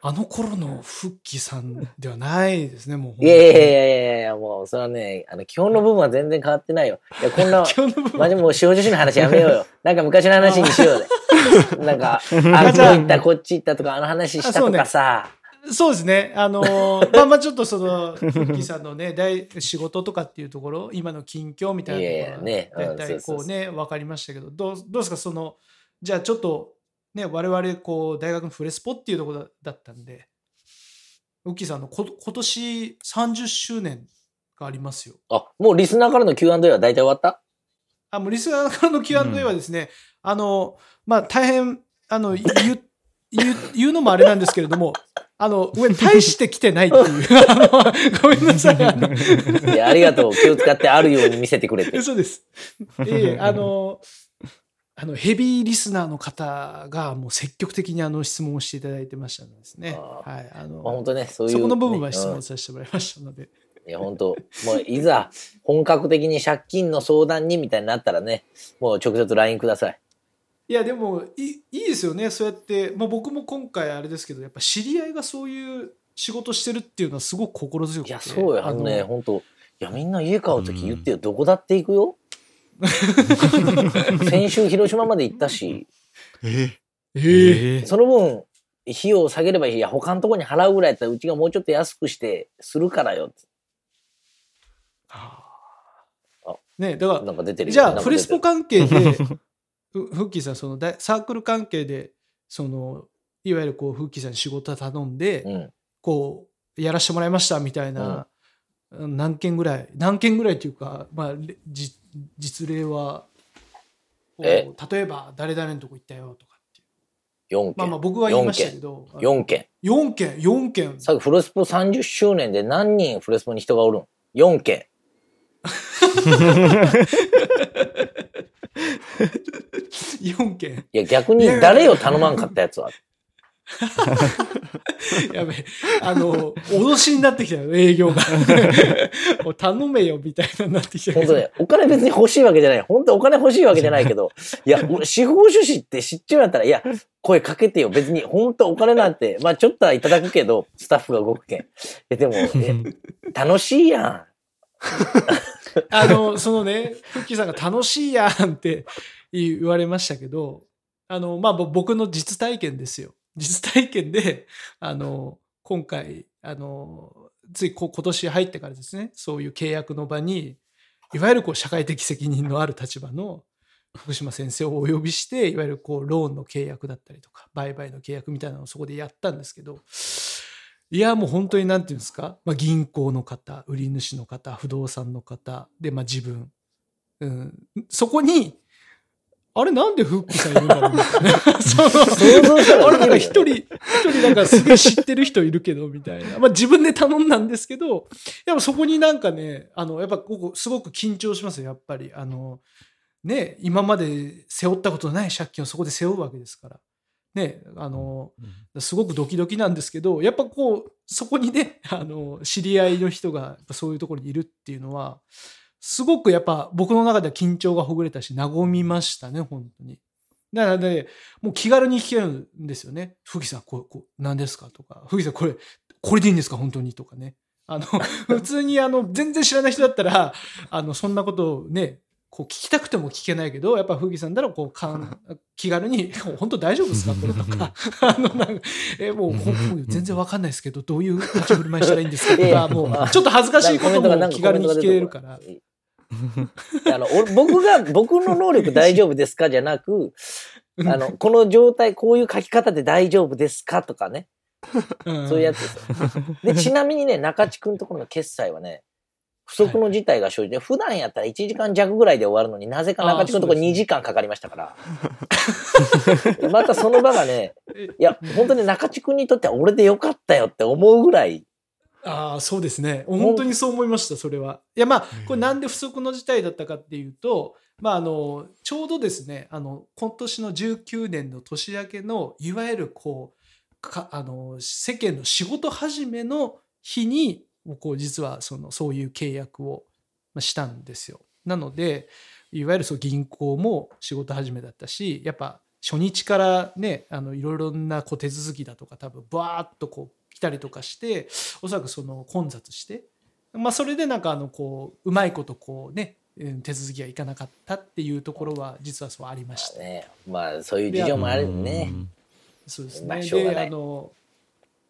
Speaker 2: あの頃のフッキーさんではないですねもう
Speaker 3: いやいやいやいやいや、もう、それはね、あの、基本の部分は全然変わってないよ。いや、こんな、
Speaker 2: 今日の部分
Speaker 3: まあでも、司法女子の話やめようよ。なんか昔の話にしようよ。なんか、あ、こっち行った、こっち行ったとか、あの話したとかさ。
Speaker 2: そうですね。あのー まあまあちょっとその、フッキーさんのね、大仕事とかっていうところ、今の近況みたいなところ
Speaker 3: いやいやね。うん
Speaker 2: 大体こうね、分かりましたけど、どうどうですか、その、じゃあちょっと、ね、我々、こう、大学のフレスポっていうところだだったんで、フッキーさんのこ今年30周年がありますよ。
Speaker 3: あ、もうリスナーからの Q&A は大体終わった？
Speaker 2: あ、もうリスナーからの Q&A はですね、あの、まあ大変、あの、言う、言う言うのもあれなんですけれども、あの、上、大して来てないっていう。ごめんなさい。あの
Speaker 3: いや、ありがとう。気を使ってあるように見せてくれて。
Speaker 2: 嘘です。ええあの、あの、ヘビーリスナーの方がもう積極的にあの質問をしていただいてましたのでですね。
Speaker 3: あ
Speaker 2: はい。あの、
Speaker 3: まあ、本当ね、そういう、
Speaker 2: そこの部分は質
Speaker 3: うん
Speaker 2: 問させてもらいましたので。
Speaker 3: いや、本当もういざ本格的に借金の相談にみたいになったらね、もう直接 LINE ください。
Speaker 2: いや、でもいい、いいですよね。そうやって、まあ僕も今回あれですけど、やっぱ知り合いがそういう仕事してるっていうのはすごく心強くて。
Speaker 3: いや、そうよ。あのね、
Speaker 2: の
Speaker 3: 本当いや、みんな家買うとき言ってよ。どこだって行くよ。先週広島まで行ったし、
Speaker 5: え
Speaker 2: ええ
Speaker 3: その分、費用を下げればいい。いや、他のとこに払うぐらいやったら、うちがもうちょっと安くして、するからよ。
Speaker 2: ね、だから
Speaker 3: なんか出てるよ
Speaker 2: じゃあ、フレスポ関係で、ふ フッキーさん、その大サークル関係で、その、いわゆるこう、フッキーさんに仕事を頼んで、
Speaker 3: うん。
Speaker 2: こう、やらせてもらいましたみたいな、何件ぐらい、何件ぐらいっていうか、まあ、れじ実例は、例えば、誰々のとこ行ったよとかっていう。
Speaker 3: 4件。
Speaker 2: まあまあ、僕は言いましたけど、
Speaker 3: 4件。
Speaker 2: 4件、4件。
Speaker 3: さっきフレスポ30周年で何人フレスポに人がおるん ?4 件。
Speaker 2: 4件。
Speaker 3: いや、逆に誰を頼まんかったやつは。
Speaker 2: やべえ。あの、脅しになってきたよ、営業が。頼めよ、みたいなになってきた
Speaker 3: 本当ね、お金別に欲しいわけじゃない。本当お金欲しいわけじゃないけど、いや、俺司法書士って知っちまったら、いや、声かけてよ。別に、本当お金なんて、まあちょっとはいただくけど、スタッフが動くけん。いや、でも、え楽しいやん。
Speaker 2: あの、そのね、フッキーさんが楽しいやんって言われましたけど、あの、まあ、僕の実体験ですよ。実体験で、あの、今回、あの、つい今年入ってからですね、そういう契約の場に、いわゆるこう社会的責任のある立場の福島先生をお呼びして、いわゆるこうローンの契約だったりとか、売買の契約みたいなのをそこでやったんですけど、いや、もう本当になんていうんですか、まあ、銀行の方、売り主の方、不動産の方、で、まあ自分。うん、そこに、あれなんでフックさんいるんだろう？みたいな。その
Speaker 3: 想像したら
Speaker 2: あれなんか一人、一人なんかすげえ知ってる人いるけど、みたいな。まあ自分で頼んだんですけど、やっぱそこになんかね、あの、やっぱここすごく緊張しますよ、やっぱり。あの、ね、今まで背負ったことのない借金をそこで背負うわけですから。ね、あの、すごくドキドキなんですけど、やっぱこう、そこにね、あの、知り合いの人がそういうところにいるっていうのは、すごくやっぱ僕の中では緊張がほぐれたし、和みましたね、本当に。だからね、もう気軽に聞けるんですよね。ふぎさん、これ、こう何ですか？とか、ふぎさん、これ、これでいいんですか？本当にとかね。あの、普通にあの、全然知らない人だったら、あの、そんなことをね、こう聞きたくても聞けないけど、やっぱふぎさんならこうかん気軽に、本当大丈夫ですか？これとか。あの、なんか、え、もう、全然わかんないですけど、どういう立ち振る舞いしたらいいんですか？とか、もう、ちょっと恥ずかしいことも気軽に聞けれるから。
Speaker 3: あの、俺僕が、僕の能力大丈夫ですか？じゃなく、あの、この状態、こういう書き方で大丈夫ですか？とかね。
Speaker 2: うん
Speaker 3: そういうやつですよ。で、ちなみにね、中地君ところの決済はね、不測の事態が生じて、普段やったら1時間弱ぐらいで終わるのになぜか中地君のとこ
Speaker 2: あーそうですね
Speaker 3: 2時間かかりましたから。またその場がね、いや、本当に中地君にとっては俺でよかったよって思うぐらい、
Speaker 2: ああ、そうですね。本当にそう思いました、それは。いや、まあ、これなんで不測の事態だったかっていうと、まあ、あの、ちょうどですね、あの、今年の19年の年明けの、いわゆるこう、かあの、世間の仕事始めの日に、こう、実は、その、そういう契約をまあしたんですよ。なので、いわゆるそう銀行も仕事始めだったし、やっぱ、初日からね、あの、いろいろなこう手続きだとか、多分、バーっとこう、来たりとかして、おそらくその混雑して、まあ、それでなんかあのこううまいことこうねうん手続きがいかなかったっていうところは実はそうありました。
Speaker 3: ね、まあそういう事情もあるね。
Speaker 2: そうですね。
Speaker 3: まあ
Speaker 2: であの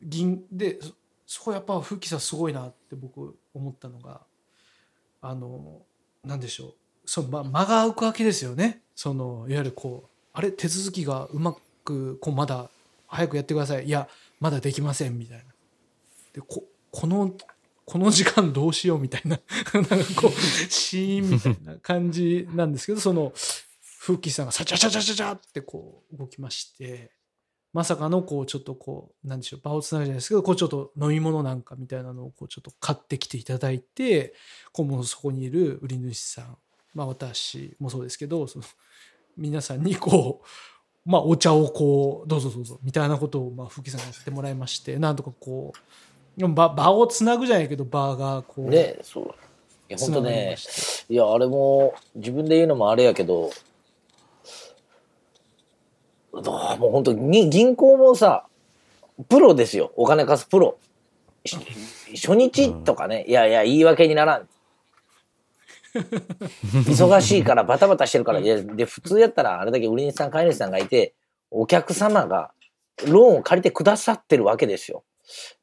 Speaker 2: 銀でそそこやっぱ風紀さんすごいなって僕思ったのがあのなんでしょうその、ま、間が空くわけですよね。そのいわゆるこうあれ手続きがうまくこうまだ早くやってくださいいやまだできませんみたいな。でここのこの時間どうしようみたいな なんかこうシーンみたいな感じなんですけどその風紀さんがさちゃちゃちゃちゃちゃってこう動きましてまさかのこうちょっとこうなんでしょう場をつなぐじゃないですけどこうちょっと飲み物なんかみたいなのをこうちょっと買ってきていただいてこうもうそこにいる売り主さんまあ私もそうですけどその皆さんにこうまあお茶をこうどうぞどうぞみたいなことをまあ風紀さんがやってもらいましてなんとかこう場場をつなぐじゃないけど場がこう
Speaker 3: ね、そう。いや、
Speaker 2: つ
Speaker 3: 本当ねいや、あれも、自分で言うのもあれやけど、どうもう本当に銀行もさ、プロですよ。お金貸すプロ。し初日とかね、いやいや、言い訳にならん。忙しいからバタバタしてるから、いや、で、普通やったらあれだけ売り主さん、買い主さんがいて、お客様がローンを借りてくださってるわけですよ。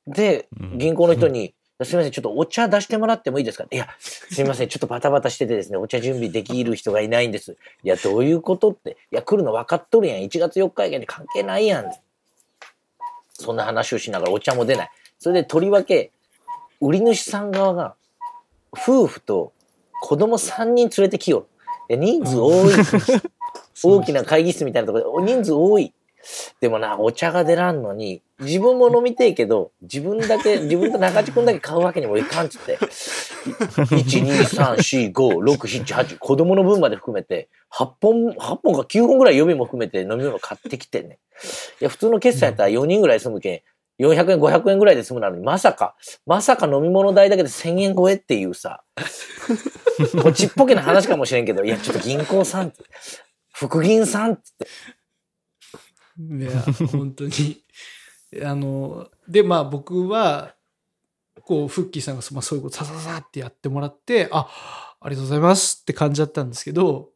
Speaker 3: で、銀行の人に、すみません、ちょっとお茶出してもらってもいいですか？いや、すみません、ちょっとバタバタしててですね、お茶準備できる人がいないんです。いや、どういうことって？いや、来るの分かっとるやん。1月4日以外に関係ないやん。そんな話をしながらお茶も出ない。それでとりわけ、売り主さん側が、夫婦と子供3人連れてきよる。人数多い。大きな会議室みたいなところで、お人数多い。でもな、お茶が出らんのに、自分も飲みてえけど、自分だけ、自分と中地君だけ買うわけにもいかんっつって。1、2、3、4、5、6、7、8、子供の分まで含めて、8本、8本か9本ぐらい予備も含めて飲み物買ってきてね。いや、普通の決済やったら4人ぐらい済むけん、400円、500円ぐらいで済むなのに、まさか、まさか飲み物代だけで1000円超えっていうさ、こっちっぽけな話かもしれんけど、いや、ちょっと銀行さん、副銀さんって、
Speaker 2: いや、本当に。あの、で、まあ僕は、こう、フッキーさんがそ,、まあ、そういうことさささってやってもらって、あ、ありがとうございますって感じだったんですけど、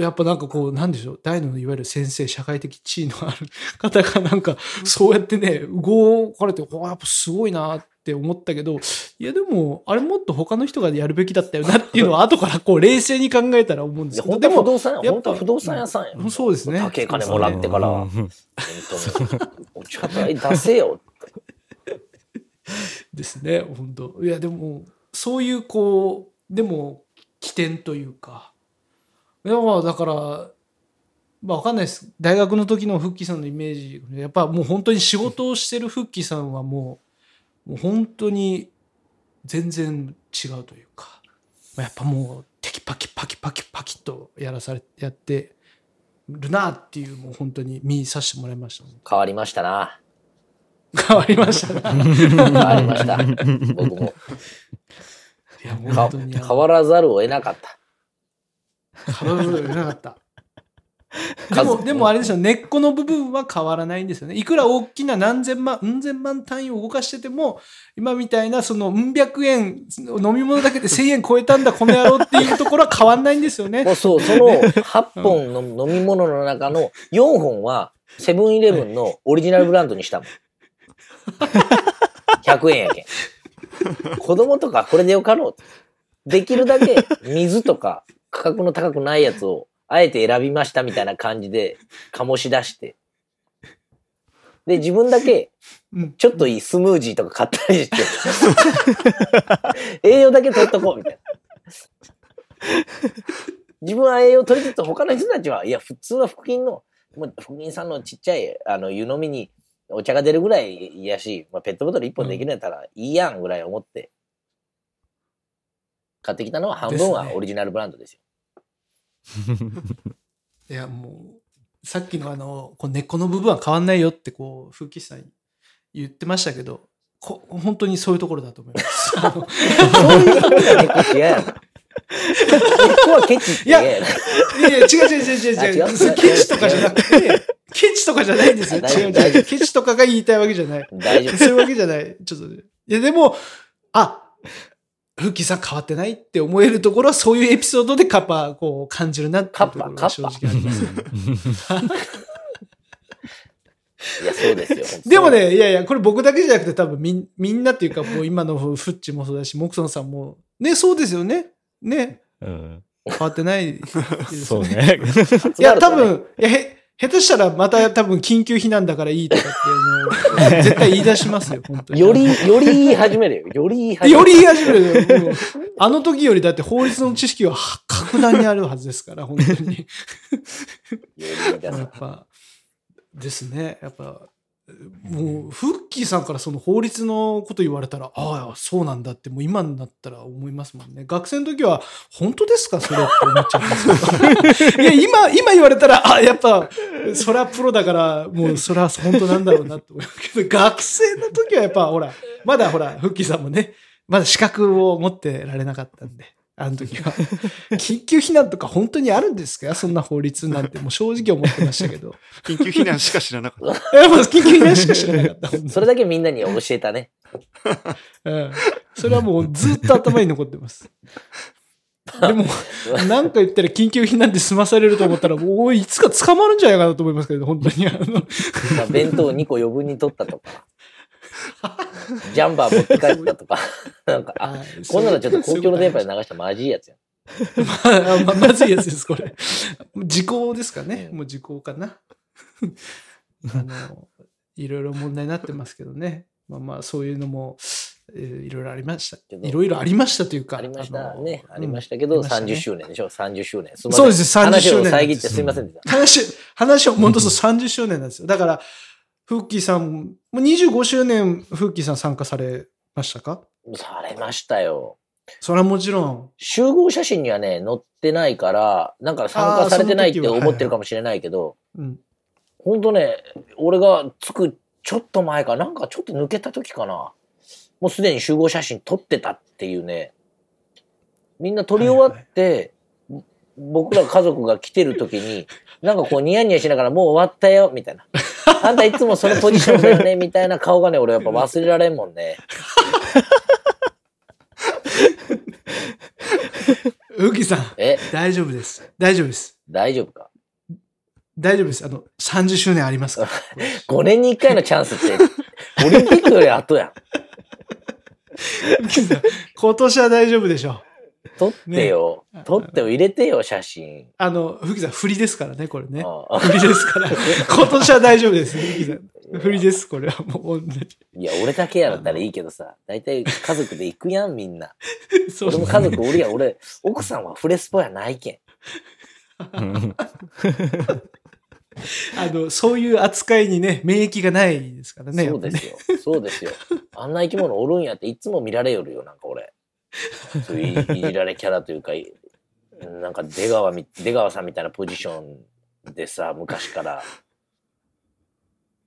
Speaker 2: やっぱなんかこう、なんでしょう、大のいわゆる先生、社会的地位のある方がなんか、そうやってね、動かれて、わやっぱすごいなって思ったけど、いやでも、あれもっと他の人がやるべきだったよなっていうのは 後からこう冷静に考えたら思うんですけど、
Speaker 3: 本
Speaker 2: でも、
Speaker 3: 本当不動産屋さんや。
Speaker 2: そうですね。
Speaker 3: 高い金もらってから、
Speaker 4: うん
Speaker 3: 本当に。お茶代出せよ。
Speaker 2: ですね本当いやでもそういうこうでも起点というかだからまあわかんないです大学の時のフッキーさんのイメージやっぱもう本当に仕事をしてるフッキーさんはもうもう本当に全然違うというかまあやっぱもうテキパキパキパキパキとやらされやってるなっていうもう本当に見させてもらいました
Speaker 3: 変わりましたな。
Speaker 2: 変わりましたね
Speaker 3: 変わりました。僕も。
Speaker 2: いや
Speaker 3: か
Speaker 2: 本当に
Speaker 3: 変わらざるを得なかった。
Speaker 2: 変わらずなかった。でも、でもあれですよ、根っこの部分は変わらないんですよね。いくら大きな何千万、うん千万単位を動かしてても、今みたいな、その、うん百円、飲み物だけで1000円超えたんだ、この野郎っていうところは変わんないんですよね
Speaker 3: も。うそう、その8本の飲み物の中の4本は、セブンイレブンのオリジナルブランドにしたもん。100円やけん。子供とかこれでよかろう。できるだけ水とか価格の高くないやつをあえて選びましたみたいな感じで醸し出して。で、自分だけ、
Speaker 2: うん
Speaker 3: ちょっといいスムージーとか買ったりして、栄養だけ取っとこう、みたいな。自分は栄養取りつつ、他の人たちは、いや、普通は腹筋の、もう腹筋さんのちっちゃい、あの、湯飲みにお茶が出るぐらいやし、まあ、ペットボトル一本できるんやったらいいやんぐらい思って、買ってきたのは半分はオリジナルブランドですよ。
Speaker 2: いや、もう、さっきのあの、こう根っこの部分は変わんないよって、こう、風紀さん言ってましたけど、こ本当にそういうところだと思います。
Speaker 3: そういうとこが根っこって嫌やケチって。
Speaker 2: いやいや、違う違う違う違う違う。ケチとかじゃなくて、ケチとかじゃないんですよ。違う違う。ケチとかが言いたいわけじゃない。
Speaker 3: 大丈夫。
Speaker 2: そういうわけじゃない。ちょっと、いやでも、あ、フッキーさん変わってないって思えるところはそういうエピソードでカッパこう感じるなっていうところが正直あります。
Speaker 3: いや、そうですよ。
Speaker 2: でも。ね、いやいや、これ僕だけじゃなくて多分みんみんなっていうかもう今のフッチもそうだし、モクソンさんも、ね、そうですよね。ね、
Speaker 4: うん、
Speaker 2: 変わってないです
Speaker 4: そう
Speaker 2: ね。
Speaker 4: ね。
Speaker 2: いや、多分、いや、へ、下手したらまた多分緊急避難だからいいとかっていうのを絶対言い出しますよ、本当に。
Speaker 3: より、より言い始めるよ。より言い始める。
Speaker 2: より言い始めるよ。あの時よりだって法律の知識はは格段にあるはずですから、本当に。やっぱ、ですね。やっぱ、もう、フッキーさんからその法律のこと言われたら、ああ、そうなんだって、もう今になったら思いますもんね。学生の時は、本当ですか？それって思っちゃうんですけど。いや、今、今言われたら、あ、やっぱ、それはプロだから、もうそれは本当なんだろうなって思うけど、学生の時はやっぱ、ほら、まだほら、フッキーさんもね、まだ資格を持ってられなかったんで。あの時は。緊急避難とか本当にあるんですか？そんな法律なんてもう正直思ってましたけど。
Speaker 5: 緊急避難しか知らなかった。
Speaker 2: やっぱ緊急避難しか知らなかった。
Speaker 3: それだけみんなに教えたね。
Speaker 2: うん。それはもうずっと頭に残ってます。でも、なんか言ったら緊急避難で済まされると思ったら、もういつか捕まるんじゃないかなと思いますけど、本当に。あの、
Speaker 3: まあ、弁当2個余分に取ったとか。ジャンバー持って帰ったとか。なんか、あ、こんなのちょっと公共の電波で流したらマジいいやつやん。
Speaker 2: まあ、ままずいやつです、これ。時効ですかね。もう時効かな。あの、いろいろ問題になってますけどね。まあまあ、そういうのも、えーいろいろありました。
Speaker 3: けど
Speaker 2: いろいろありましたというか。
Speaker 3: ありました
Speaker 2: の
Speaker 3: ね。ありま
Speaker 2: し
Speaker 3: したけど、
Speaker 2: ありましたね
Speaker 3: 30周年でしょ ?30 周年。
Speaker 2: そうです30周年
Speaker 3: 話を遮ってすいませんでした。
Speaker 2: た。話、話を戻すと30周年なんですよ。だから、フッキーさん、もう25周年、フッキーさん参加されましたか？
Speaker 3: されましたよ。
Speaker 2: それはもちろん。
Speaker 3: 集合写真にはね、載ってないから、なんか参加されてないって思ってるかもしれないけど、
Speaker 2: うん。
Speaker 3: ほんとね、俺が着くちょっと前か、なんかちょっと抜けた時かな。もうすでに集合写真撮ってたっていうね。みんな撮り終わって、僕ら家族が来てる時に、なんかこうニヤニヤしながらもう終わったよ、みたいな。あんたいつもそのポジションだよね、みたいな顔がね、俺やっぱ忘れられんもんね。
Speaker 2: フッキーさん、
Speaker 3: え、
Speaker 2: 大丈夫です。大丈夫です。
Speaker 3: 大丈夫か？
Speaker 2: 大丈夫です。あの、30周年ありますから。
Speaker 3: ?5 年に1回のチャンスって、オリンピックより後やん。
Speaker 2: フッキーさん今年は大丈夫でしょう。
Speaker 3: 撮ってよ。
Speaker 2: ね
Speaker 3: 撮ってよ。入れてよ、写真。
Speaker 2: あの、フッキーさん、振りですからね、これね。振りですから。今年は大丈夫です。フッキーさん。振りです、これはもう同じ。
Speaker 3: いや、俺だけやったらいいけどさ、大体家族で行くやん、みんな。
Speaker 2: そう
Speaker 3: 俺も家族おるやん。俺、奥さんはフレスポやないけん
Speaker 2: あの、そういう扱いにね、免疫がないですからね。
Speaker 3: そうですよ。そうですよ。あんな生き物おるんやっていつも見られよるよ、なんか俺。そういういいじられキャラというか、いなんか出川み、出川さんみたいなポジションでさ、昔から。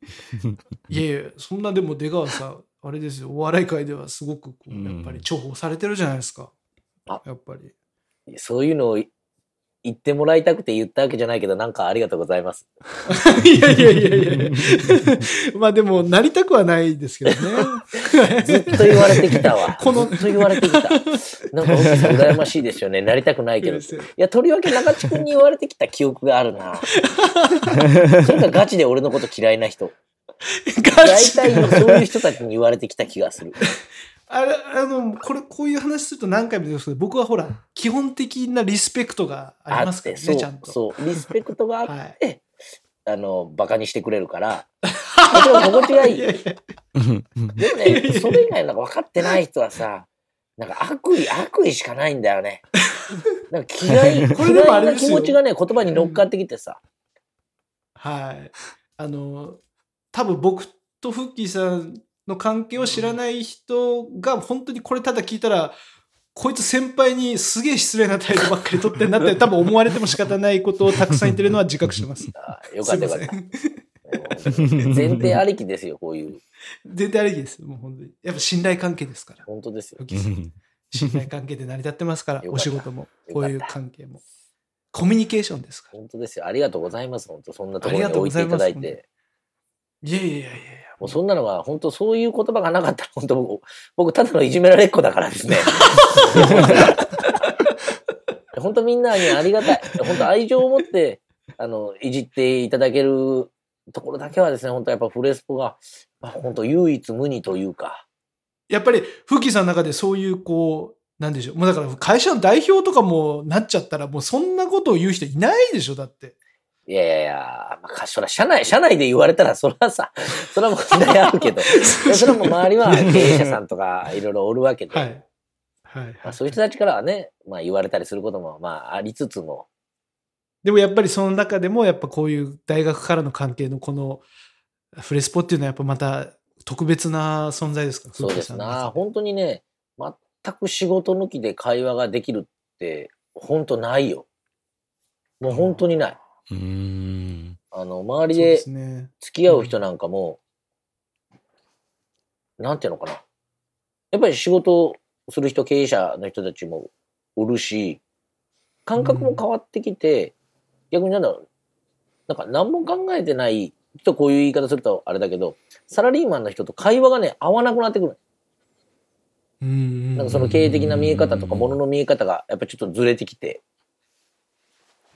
Speaker 2: いやいや、そんなでも出川さん、あれですよ、お笑い界ではすごくこう、
Speaker 4: うん
Speaker 2: やっぱり重宝されてるじゃないですか。
Speaker 3: あ
Speaker 2: やっぱり。
Speaker 3: そういうのを言ってもらいたくて言ったわけじゃないけど、なんかありがとうございます。
Speaker 2: いやいやいやいやいや まあでも、なりたくはないですけどね。
Speaker 3: ずっと言われてきたわ。
Speaker 2: この
Speaker 3: ずっと言われてきた。なんか、羨ましいですよね。なりたくないけど。いや、とりわけ中地君に言われてきた記憶があるな。それがガチで俺のこと嫌いな人。
Speaker 2: ガ
Speaker 3: 大体そういう人たちに言われてきた気がする。
Speaker 2: あれ、あの、これ、こういう話すると何回も言うんですけど、僕はほら、基本的なリスペクトがありますからね、ちゃんと。
Speaker 3: そう。リスペクトがあって、
Speaker 2: はい。
Speaker 3: あの、バカにしてくれるから、心地がいい。
Speaker 2: いやいや
Speaker 3: でもね、それ以外なんか分かってない人はさ、なんか悪意、悪意しかないんだよね。なんか嫌い、
Speaker 2: これでもあ
Speaker 3: 嫌いな気持ちがね、言葉に乗っかってきてさ。
Speaker 2: はい。あの、多分僕とフッキーさんの関係を知らない人が本当にこれただ聞いたら、こいつ先輩にすげえ失礼な態度ばっかり取ってんなって多分思われても仕方ないことをたくさん言ってるのは自覚してます。
Speaker 3: あよかったよかった。前提ありきですよ、こういう。
Speaker 2: 全体ありきです。もう本当に。やっぱ信頼関係ですから。
Speaker 3: 本当ですよ
Speaker 2: 信頼関係で成り立ってますから、お仕事も、こういう関係も。コミュニケーションですから。
Speaker 3: 本当ですよ。ありがとうございます。本当そんなところに置いていただいて。
Speaker 2: いやいやいやいや。
Speaker 3: もうそんなのが、本当そういう言葉がなかったら、本当僕、僕ただのいじめられっ子だからですね。本当みんなにありがたい。本当愛情を持って、あの、いじっていただけるところだけはですね、本当やっぱフレスポが、まあ、本当唯一無二というか、
Speaker 2: やっぱり、フッキーさんの中でそういう、こう、なんでしょう。もうだから、会社の代表とかもなっちゃったら、もうそんなことを言う人いないでしょ、だって。
Speaker 3: いやいやいや、まあ、そら、社内、社内で言われたら、それはさ、それは問題あるけど、それはもう周りは経営者さんとかいろいろおるわけで、
Speaker 2: はい。はい。
Speaker 3: まあ、そういう人たちからはね、まあ言われたりすることも、まあありつつも、
Speaker 2: でもやっぱりその中でも、やっぱこういう大学からの関係のこのフレスポっていうのはやっぱまた特別な存在ですか？
Speaker 3: そうですな、本当にね、全く仕事抜きで会話ができるって、本当ないよ。もう本当にない。
Speaker 4: うーん。
Speaker 3: あの、周り
Speaker 2: で。
Speaker 3: 付き合う人なんかも、なんていうのかな。やっぱり仕事する人、経営者の人たちもおるし、感覚も変わってきて、逆になんだろう、なんか何も考えてない、ちょっとこういう言い方するとあれだけど、サラリーマンの人と会話がね、合わなくなってくる。
Speaker 2: うん。
Speaker 3: なんかその経営的な見え方とか、物の見え方がやっぱちょっとずれてきて、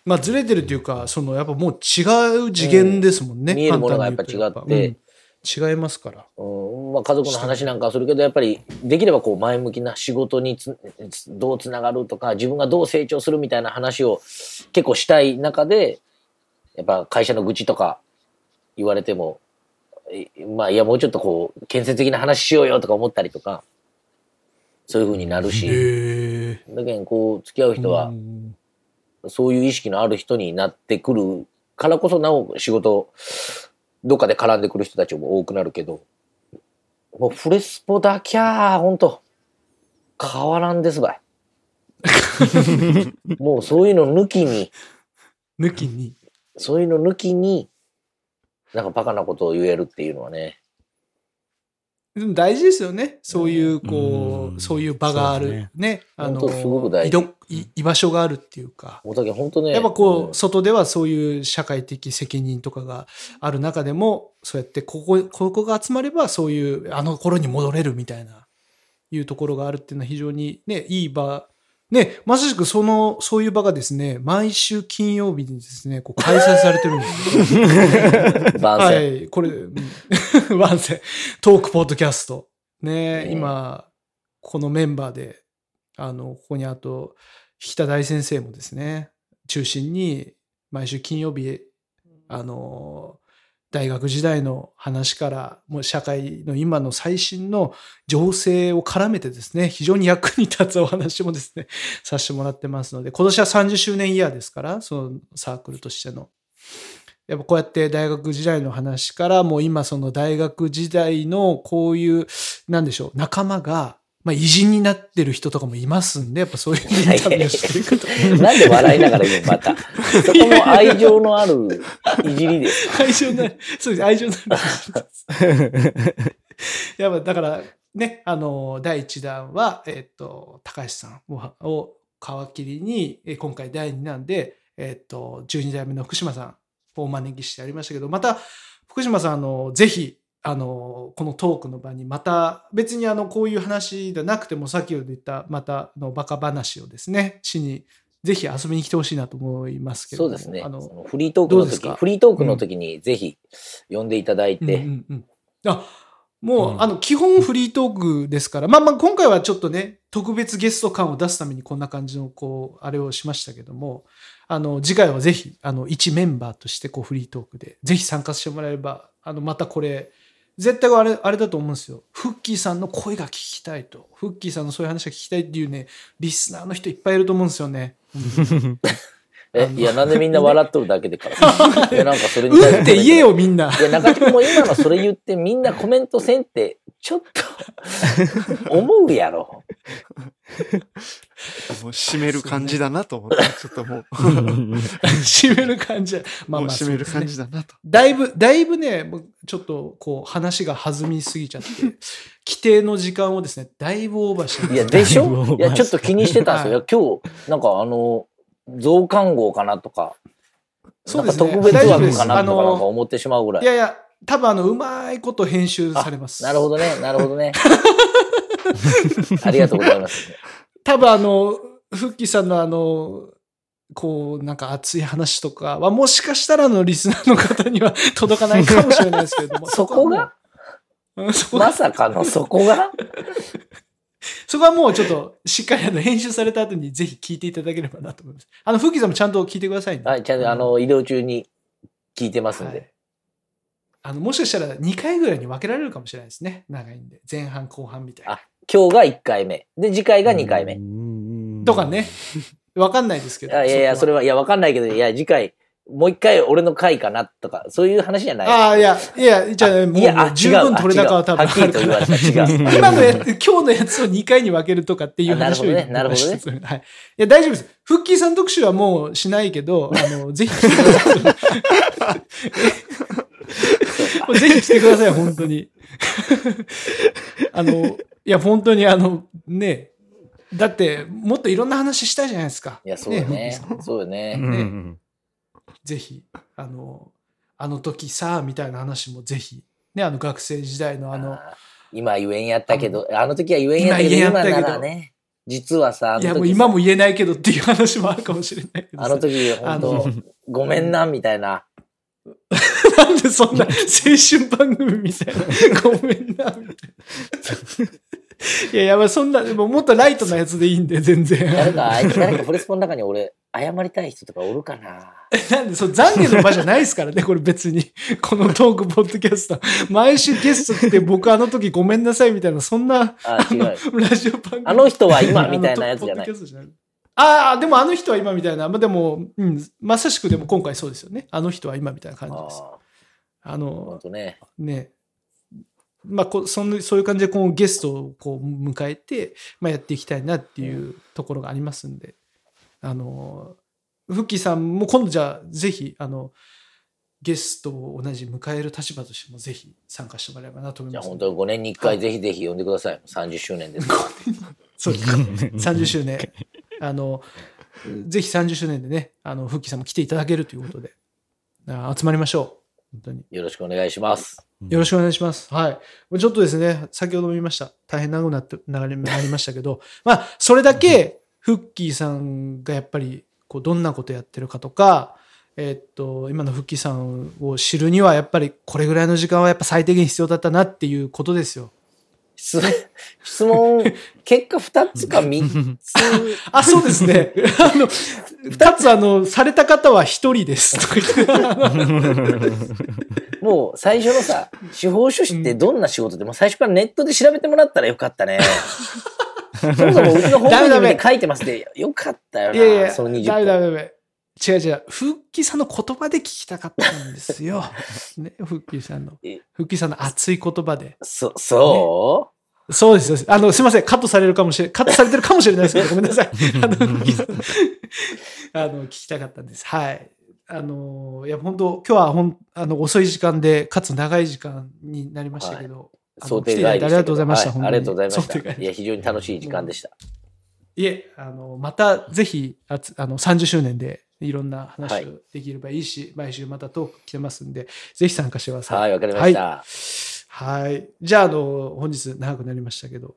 Speaker 2: まあずれてるっていうか、そのやっぱもう違う次元ですもんね。
Speaker 3: うん見えるものがやっぱ違って
Speaker 2: うん違いますから。
Speaker 3: うんまあ、家族の話なんかはするけど、やっぱりできればこう前向きな仕事につどうつながるとか、自分がどう成長するみたいな話を結構したい中で、やっぱ会社の愚痴とか言われても、えまあいやもうちょっとこう建設的な話しようよとか思ったりとか、そういう風になるし。だけどこう付き合う人は
Speaker 2: うん
Speaker 3: そういう意識のある人になってくるからこそなお仕事どっかで絡んでくる人たちも多くなるけどもうフレスポだきゃほんと変わらんですばい もうそういうの抜きに
Speaker 2: 抜きに。
Speaker 3: そういうの抜きになんかバカなことを言えるっていうのはね
Speaker 2: でも大事ですよね。そういう、こ
Speaker 4: うん
Speaker 2: う、そういう場がある。
Speaker 4: そうです
Speaker 2: ね。あの
Speaker 3: すごく大事
Speaker 2: 居居場所があるっていうか。
Speaker 3: もうだけ本当ね
Speaker 2: やっぱこ
Speaker 3: うん
Speaker 2: う、外ではそういう社会的責任とかがある中でも、そうやってここ、ここが集まれば、そういう、あの頃に戻れるみたいな、いうところがあるっていうのは非常にね、いい場。ね、まさしくその、そういう場がですね、毎週金曜日にですね、こう開催されてるんですよ。
Speaker 3: 番
Speaker 2: は
Speaker 3: 宣、
Speaker 2: い、これ、うんワンセン、トークポッドキャスト。ね、
Speaker 3: ね
Speaker 2: 今、このメンバーで、あの、ここにあと、引田大先生もですね、中心に、毎週金曜日、あの、大学時代の話から、もう社会の今の最新の情勢を絡めてですね、非常に役に立つお話もですね、させてもらってますので、今年は30周年イヤーですから、そのサークルとしての。やっぱこうやって大学時代の話から、もう今その大学時代のこういう、なんでしょう、仲間が、まあ偉人になってる人とかもいますんで、やっぱそういうインタビューをしていくと。
Speaker 3: なんで笑いながら言うのまたそこも愛情のあるいじりです
Speaker 2: 愛情になる。そうです、愛情になる。やっぱだから、ね、あの、第1弾は、えっ、と、高橋さんをを皮切りに、え今回第2弾で、えっ、と、12代目の福島さんをお招きしてやりましたけど、また、福島さん、あの、ぜひ、あの、このトークの場に、また、別にあの、こういう話じゃなくても、先ほど言った、また、あの、バカ話をですね、しに、ぜひ遊びに来てほしいなと思いますけども
Speaker 3: そうですね。
Speaker 2: あの
Speaker 3: フリートークの時、フリートークの時にぜひ呼んでいただいて、
Speaker 2: うんうんうん。あもう、
Speaker 4: うん。
Speaker 2: あの、基本フリートークですから、まあまあ、今回はちょっとね、特別ゲスト感を出すためにこんな感じの、こう、あれをしましたけども、あの、次回はぜひ、あの、一メンバーとして、こう、フリートークで、ぜひ参加してもらえれば、あの、またこれ、絶対あれ、あれだと思うんですよ。フッキーさんの声が聞きたいと。フッキーさんのそういう話が聞きたいっていうね、リスナーの人いっぱいいると思うんですよね。
Speaker 3: え、いや、なんでみんな笑っとるだけでから。いや、なんかそれに
Speaker 2: うんって言えよ、みんな。
Speaker 3: いや、中島も今のそれ言ってみんなコメントせんって、ちょっと、思うやろ。
Speaker 5: もう締める感じだなと思って、ちょっともう、
Speaker 2: 締める感じ。まあまあ、
Speaker 5: 締める感じだなと。
Speaker 2: だいぶ、だいぶね、もうちょっとこう話が弾みすぎちゃって、規定の時間をですね、だいぶオーバーして
Speaker 3: いや、でしょ？いや、ちょっと気にしてたんですよ。いや、今日、なんかあの、増刊号かなとか、
Speaker 2: そうですね
Speaker 3: なんか特別枠かなとか
Speaker 2: あの
Speaker 3: なんか思ってしまうぐらい。
Speaker 2: いやいや、多分あの、うまいこと編集されます。
Speaker 3: なるほどね、なるほどね。ありがとうございます。
Speaker 2: 多分あの、フッキーさんのあの、こう、なんか熱い話とかは、もしかしたらあのリスナーの方には届かないかもしれないですけれども。
Speaker 3: そこが？まさかのそこが？
Speaker 2: そこはもうちょっとしっかりあの編集された後にぜひ聞いていただければなと思います。あの、フッキーさんもちゃんと聞いてくださいね。
Speaker 3: はい、ちゃんとあの、移動中に聞いてますんで。
Speaker 2: はいあの、もしかしたら2回ぐらいに分けられるかもしれないですね。長いんで。前半後半みたいな
Speaker 3: あ。今日が1回目。で、次回が2回目。
Speaker 2: とかね。わかんないですけど。
Speaker 3: あいやいや、それ
Speaker 2: は。
Speaker 3: は、いや、わかんないけど、いや、次回、もう一回俺の回かなとか、そういう話じゃない。
Speaker 2: ああ、いや、いや、じゃあ、もう十分取れ高は多分
Speaker 3: あはっきりと言われた違う
Speaker 2: 今のやつ、今日のやつを2回に分けるとかっていう話を
Speaker 3: あなるほどねなるほどね
Speaker 2: 今はい。いや、大丈夫です。フッキーさん特集はもうしないけど、あの、ぜひ 来てください。ぜひ来てください、本当に。あの、いや、本当にあの、ね、だって、もっといろんな話したいじゃないですか。
Speaker 3: いや、そうよね。そうよね。
Speaker 4: うん
Speaker 2: ぜひ、あの、あの時さ、みたいな話もぜひ、ね、あの学生時代のあの、
Speaker 3: あー今言えんやったけど、あの時は言えんやったけど、今
Speaker 2: 今言えんやったけど
Speaker 3: ならね、実はさ、あの時
Speaker 2: いや、もう今も言えないけどっていう話もあるかもしれないけどさ
Speaker 3: あの時、本当ごめんな、みたいな。
Speaker 2: なんでそんな青春番組みたいな。ごめんな、いやいや、まあそんな、でももっとライトなやつでいいんで、全然。
Speaker 3: 誰か、あい誰かフレスポの中に俺、謝りたい人とかおるかな。
Speaker 2: なんで、そう、懺悔の場じゃないですからね、これ別に。このトークポッドキャスト。毎週ゲスト来て、僕あの時ごめんなさいみたいな、そんな、
Speaker 3: あ、違う。
Speaker 2: ラジオ番組。
Speaker 3: あの人は今みたいなやつじゃない
Speaker 2: あ。ああ、でもあの人は今みたいな。まあでも、うん、まさしくでも今回そうですよね。あの人は今みたいな感じです。
Speaker 3: あ
Speaker 2: の、
Speaker 3: とね。
Speaker 2: ね。まあこその、そういう感じでこうゲストをこう迎えて、まあ、やっていきたいなっていうところがありますんで、あの、フッキーさんも今度じゃあぜひ、あの、ゲストを同じ迎える立場としてもぜひ参加してもらえればなと思います。
Speaker 3: じゃあ本当5年に1回ぜひぜひ呼んでください。30周年です。
Speaker 2: そうです30周年。あの、ぜひ30周年でね、あの、フッキーさんも来ていただけるということで、あ集まりましょう。本当に。
Speaker 3: よろしくお願いします。
Speaker 2: よろしくお願いします。はい。ちょっとですね、先ほども言いました。大変長くなって、流れになりましたけど、まあ、それだけ、フッキーさんがやっぱり、こう、どんなことやってるかとか、えーっと、今のフッキーさんを知るには、やっぱりこれぐらいの時間はやっぱ最低限必要だったなっていうことですよ。
Speaker 3: 質質問、結果2つか3つ。
Speaker 2: あ、そうですね。あの、二つ、あの、された方は一人です。
Speaker 3: もう最初のさ、司法書士ってどんな仕事でも最初からネットで調べてもらったらよかったね。そもそもうちのホームページで書いてますで、よかったよな、
Speaker 2: いやいや、
Speaker 3: その20
Speaker 2: ダメダ
Speaker 3: 分。
Speaker 2: メダメ。違う違う。フッキーさんの言葉で聞きたかったんですよ。ね、フッキーさんの
Speaker 3: え。
Speaker 2: フッキーさんの熱い言葉で。
Speaker 3: そ、そ
Speaker 2: そうですよ。あの、すいません。カットされるかもしれ、カットされてるかもしれないですけど、ごめんなさい。あの、あの、聞きたかったんです。はい。あの、いや、本当今日はほん、あの、遅い時間で、かつ長い時間になりましたけど、
Speaker 3: う
Speaker 2: あの
Speaker 3: 想定外で
Speaker 2: 来ていたありがとうございました。
Speaker 3: はい
Speaker 2: 本当に
Speaker 3: ありがとうございました。いや、非常に楽しい時間でした。
Speaker 2: いえ、あの、またぜひ、あつあの、30周年でいろんな
Speaker 3: はい
Speaker 2: 話をできればいいし、毎週またトーク来てますんで、ぜひ参加してください。
Speaker 3: はい、わかりました。
Speaker 2: はい。はい。じゃあ、あの、本日長くなりましたけど。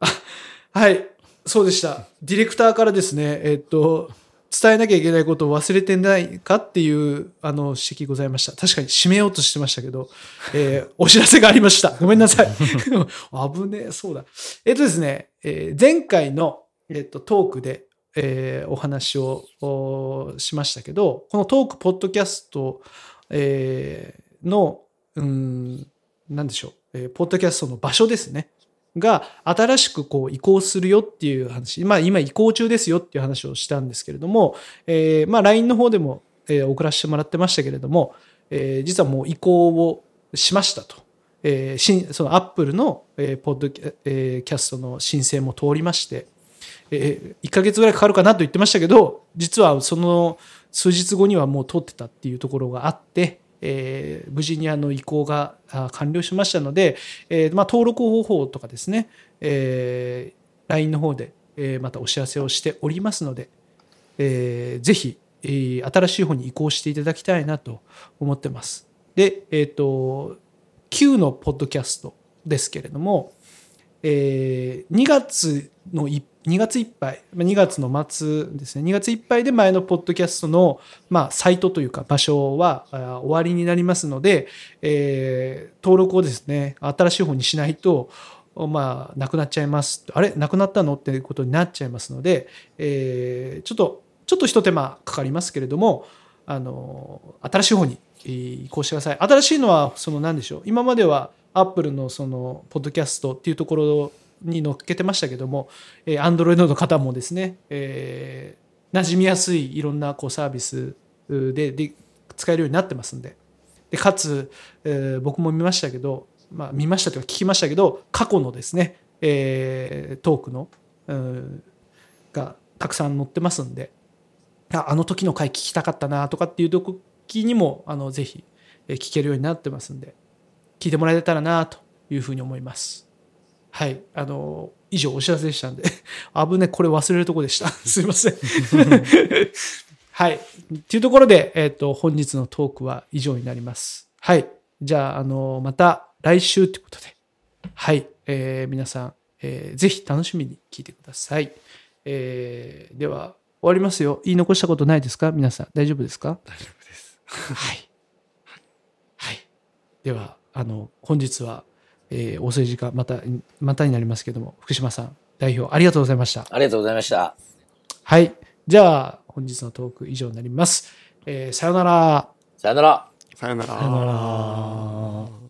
Speaker 2: あ はい。そうでした。ディレクターからですね、えっと、伝えなきゃいけないことを忘れてないかっていう、あの、指摘ございました。確かに締めようとしてましたけど、えー お知らせがありました。ごめんなさい。危ねえ、そうだ。えっとですね、えー前回の、えっと、トークで、えーお話をしましたけど、このトークポッドキャスト、えーの、うん、なんでしょう、えーポッドキャストの場所ですね。が新しくこう移行するよっていう話、まあ今移行中ですよっていう話をしたんですけれども、えーまあ LINE の方でも、えー送らせてもらってましたけれども、えー実はもう移行をしましたと。えーそのアップルの、えーポッド,、キャストの申請も通りまして、え1ヶ月ぐらいかかるかなと言ってましたけど、実はその数日後にはもう通ってたっていうところがあって、えー無事にあの移行が完了しましたので、えーまあ、登録方法とかですね、えー LINE の方で、えまたお知らせをしておりますので、えーぜひ、え新しい方に移行していただきたいなと思ってます。で、えっ、と、Q のポッドキャストですけれども、え2月のい2月いっぱい、2月の末ですね、2月いっぱいで前のポッドキャストの、まあ、サイトというか場所は終わりになりますので、えー登録をですね、新しい方にしないと、まあ、なくなっちゃいます。あれ？なくなったの？っていうことになっちゃいますので、えーちょっと、ちょっと一手間かかりますけれども、あの、新しい方に移行してください。新しいのは、その何でしょう。今までは Apple のその、ポッドキャストっていうところに乗っけてましたけども、えー Android の方もですね、えー馴染みやすいいろんなこうサービスでで使えるようになってますんで。でかつ、えー僕も見ましたけど、まあ、見ましたというか聞きましたけど過去のですね、えートークの、うんがたくさん載ってますんでああの時の回聞きたかったなとかっていう時にもあのぜひ聞けるようになってますんで聞いてもらえたらなというふうに思います。はい。あの、以上お知らせでしたんで、危ね、これ忘れるとこでした。すいません。はい。っていうところで、えっ、と、本日のトークは以上になります。はい。じゃあ、あの、また来週ということで、はい。えー皆さん、えーぜひ楽しみに聞いてください。えーでは、終わりますよ。言い残したことないですか？皆さん、大丈夫ですか？
Speaker 5: 大丈夫です。
Speaker 2: はい。はい。では、あの、本日は、えー、お政治家、また、またになりますけども、福島さん、代表、ありがとうございました。
Speaker 3: ありがとうございました。
Speaker 2: はい。じゃあ、本日のトーク以上になります。えーさよなら。
Speaker 3: さよなら。
Speaker 5: さよなら。
Speaker 2: さよなら。